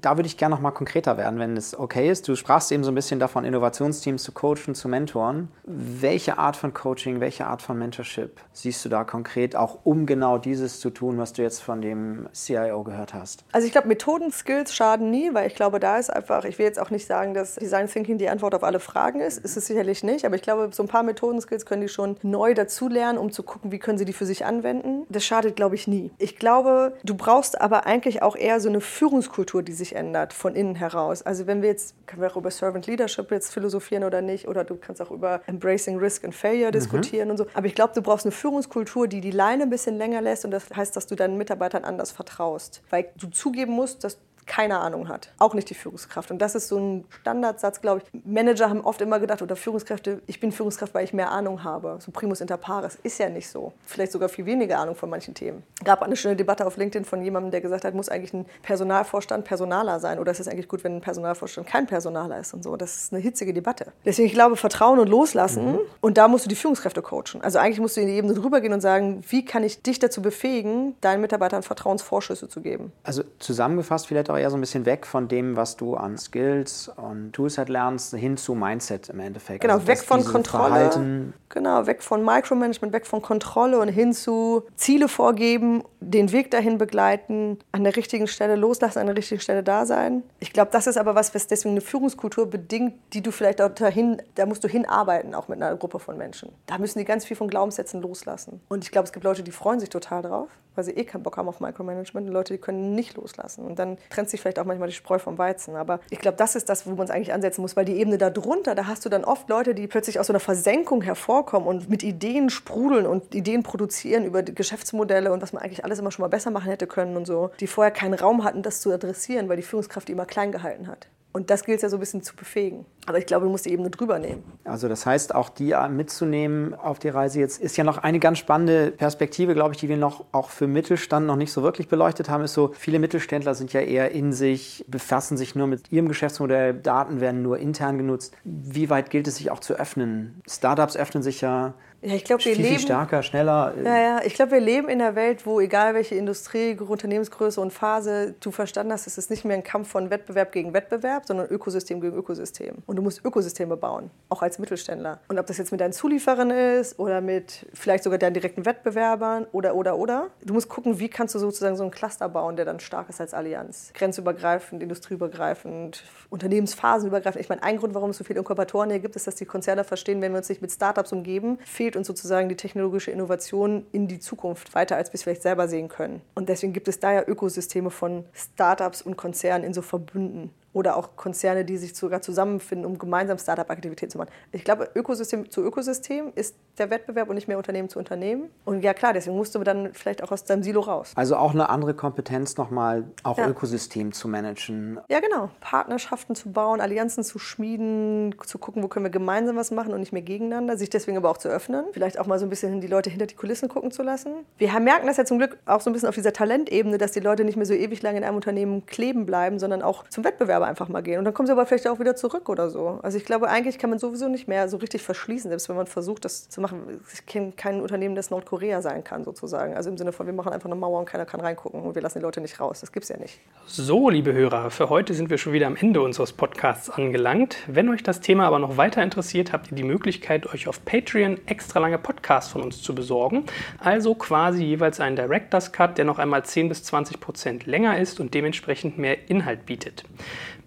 Da würde ich gerne noch mal konkreter werden, wenn es okay ist. Du sprachst eben so ein bisschen davon, Innovationsteams zu coachen, zu mentoren. Welche Art von Coaching, welche Art von Mentorship siehst du da konkret, auch um genau dieses zu tun, was du jetzt von dem CIO gehört hast? Also ich glaube, Methoden-Skills schaden nie, weil ich glaube, da ist einfach, ich will jetzt auch nicht sagen, dass Design Thinking die Antwort auf alle Fragen ist. Ist es sicherlich nicht, aber ich glaube, so ein paar Methoden-Skills können die schon neu dazulernen, um zu gucken, wie können sie die für sich anwenden. Das schadet, glaube ich, nie. Ich glaube, du brauchst aber eigentlich auch eher so eine Führungskultur, die sich ändert, von innen heraus. Also wenn wir jetzt, können wir auch über Servant Leadership jetzt philosophieren oder nicht, oder du kannst auch über Embracing Risk and Failure Failure diskutieren mhm. und so. Aber ich glaube, du brauchst eine Führungskultur, die die Leine ein bisschen länger lässt und das heißt, dass du deinen Mitarbeitern anders vertraust. Weil du zugeben musst, dass keine Ahnung hat. Auch nicht die Führungskraft. Und das ist so ein Standardsatz, glaube ich. Manager haben oft immer gedacht, oder Führungskräfte, ich bin Führungskraft, weil ich mehr Ahnung habe. So primus inter pares. Ist ja nicht so. Vielleicht sogar viel weniger Ahnung von manchen Themen. Gab eine schöne Debatte auf LinkedIn von jemandem, der gesagt hat, muss eigentlich ein Personalvorstand Personaler sein? Oder ist es eigentlich gut, wenn ein Personalvorstand kein Personaler ist und so? Das ist eine hitzige Debatte. Deswegen, ich glaube, Vertrauen und Loslassen. Mhm. Und da musst du die Führungskräfte coachen. Also eigentlich musst du in die Ebene drüber gehen und sagen, wie kann ich dich dazu befähigen, deinen Mitarbeitern Vertrauensvorschüsse zu geben? Also zusammengefasst vielleicht auch eher so ein bisschen weg von dem, was du an Skills und Toolset lernst, hin zu Mindset im Endeffekt. Genau, also, weg von Kontrolle. Verhalten genau, weg von Micromanagement, weg von Kontrolle und hin zu Ziele vorgeben, den Weg dahin begleiten, an der richtigen Stelle loslassen, an der richtigen Stelle da sein. Ich glaube, das ist aber was, was deswegen eine Führungskultur bedingt, die du vielleicht auch dahin, da musst du hinarbeiten, auch mit einer Gruppe von Menschen. Da müssen die ganz viel von Glaubenssätzen loslassen. Und ich glaube, es gibt Leute, die freuen sich total drauf, weil sie eh keinen Bock haben auf Micromanagement und Leute, die können nicht loslassen. Und dann trennt sich vielleicht auch manchmal die Spreu vom Weizen. Aber ich glaube, das ist das, wo man es eigentlich ansetzen muss, weil die Ebene darunter, da hast du dann oft Leute, die plötzlich aus so einer Versenkung hervorkommen und mit Ideen sprudeln und Ideen produzieren über Geschäftsmodelle und was man eigentlich alles immer schon mal besser machen hätte können und so, die vorher keinen Raum hatten, das zu adressieren, weil die Führungskraft die immer klein gehalten hat. Und das gilt es ja so ein bisschen zu befähigen. Aber ich glaube, du musst die Ebene drüber nehmen. Also das heißt, auch die mitzunehmen auf die Reise jetzt ist ja noch eine ganz spannende Perspektive, glaube ich, die wir noch auch für Mittelstand noch nicht so wirklich beleuchtet haben, ist so, viele Mittelständler sind ja eher in sich, befassen sich nur mit ihrem Geschäftsmodell, Daten werden nur intern genutzt. Wie weit gilt es sich auch zu öffnen? Startups öffnen sich ja ja, ich glaube, wir viel, leben. Viel stärker, schneller. Ja, ja. Ich glaube, wir leben in einer Welt, wo egal welche Industrie, Unternehmensgröße und Phase du verstanden hast, es ist nicht mehr ein Kampf von Wettbewerb gegen Wettbewerb, sondern Ökosystem gegen Ökosystem. Und du musst Ökosysteme bauen, auch als Mittelständler. Und ob das jetzt mit deinen Zulieferern ist oder mit vielleicht sogar deinen direkten Wettbewerbern oder, oder, oder. Du musst gucken, wie kannst du sozusagen so einen Cluster bauen, der dann stark ist als Allianz. Grenzübergreifend, industrieübergreifend, unternehmensphasenübergreifend. Ich meine, ein Grund, warum es so viele Inkubatoren hier gibt, ist, dass die Konzerne verstehen, wenn wir uns nicht mit Startups umgeben, fehlt Agilität und sozusagen die technologische Innovation in die Zukunft weiter, als wir es vielleicht selber sehen können. Und deswegen gibt es da ja Ökosysteme von Startups und Konzernen in so Verbünden oder auch Konzerne, die sich sogar zusammenfinden, um gemeinsam Startup-Aktivitäten zu machen. Ich glaube, Ökosystem zu Ökosystem ist der Wettbewerb und nicht mehr Unternehmen zu Unternehmen. Und ja klar, deswegen musst du dann vielleicht auch aus deinem Silo raus. Also auch eine andere Kompetenz nochmal, auch ja. Ökosystem zu managen. Ja genau, Partnerschaften zu bauen, Allianzen zu schmieden, zu gucken, wo können wir gemeinsam was machen und nicht mehr gegeneinander, sich deswegen aber auch zu öffnen, vielleicht auch mal so ein bisschen die Leute hinter die Kulissen gucken zu lassen. Wir merken das ja zum Glück auch so ein bisschen auf dieser Talentebene, dass die Leute nicht mehr so ewig lange in einem Unternehmen kleben bleiben, sondern auch zum Wettbewerb aber einfach mal gehen. Und dann kommen sie aber vielleicht auch wieder zurück oder so. Also ich glaube, eigentlich kann man sowieso nicht mehr so richtig verschließen, selbst wenn man versucht, das zu machen. Ich kenne kein Unternehmen, das Nordkorea sein kann, sozusagen. Also im Sinne von, wir machen einfach eine Mauer und keiner kann reingucken und wir lassen die Leute nicht raus. Das gibt es ja nicht. So, liebe Hörer, für heute sind wir schon wieder am Ende unseres Podcasts angelangt. Wenn euch das Thema aber noch weiter interessiert, habt ihr die Möglichkeit, euch auf Patreon extra lange Podcasts von uns zu besorgen. Also quasi jeweils einen Director's Cut, der noch einmal 10 bis 20 Prozent länger ist und dementsprechend mehr Inhalt bietet.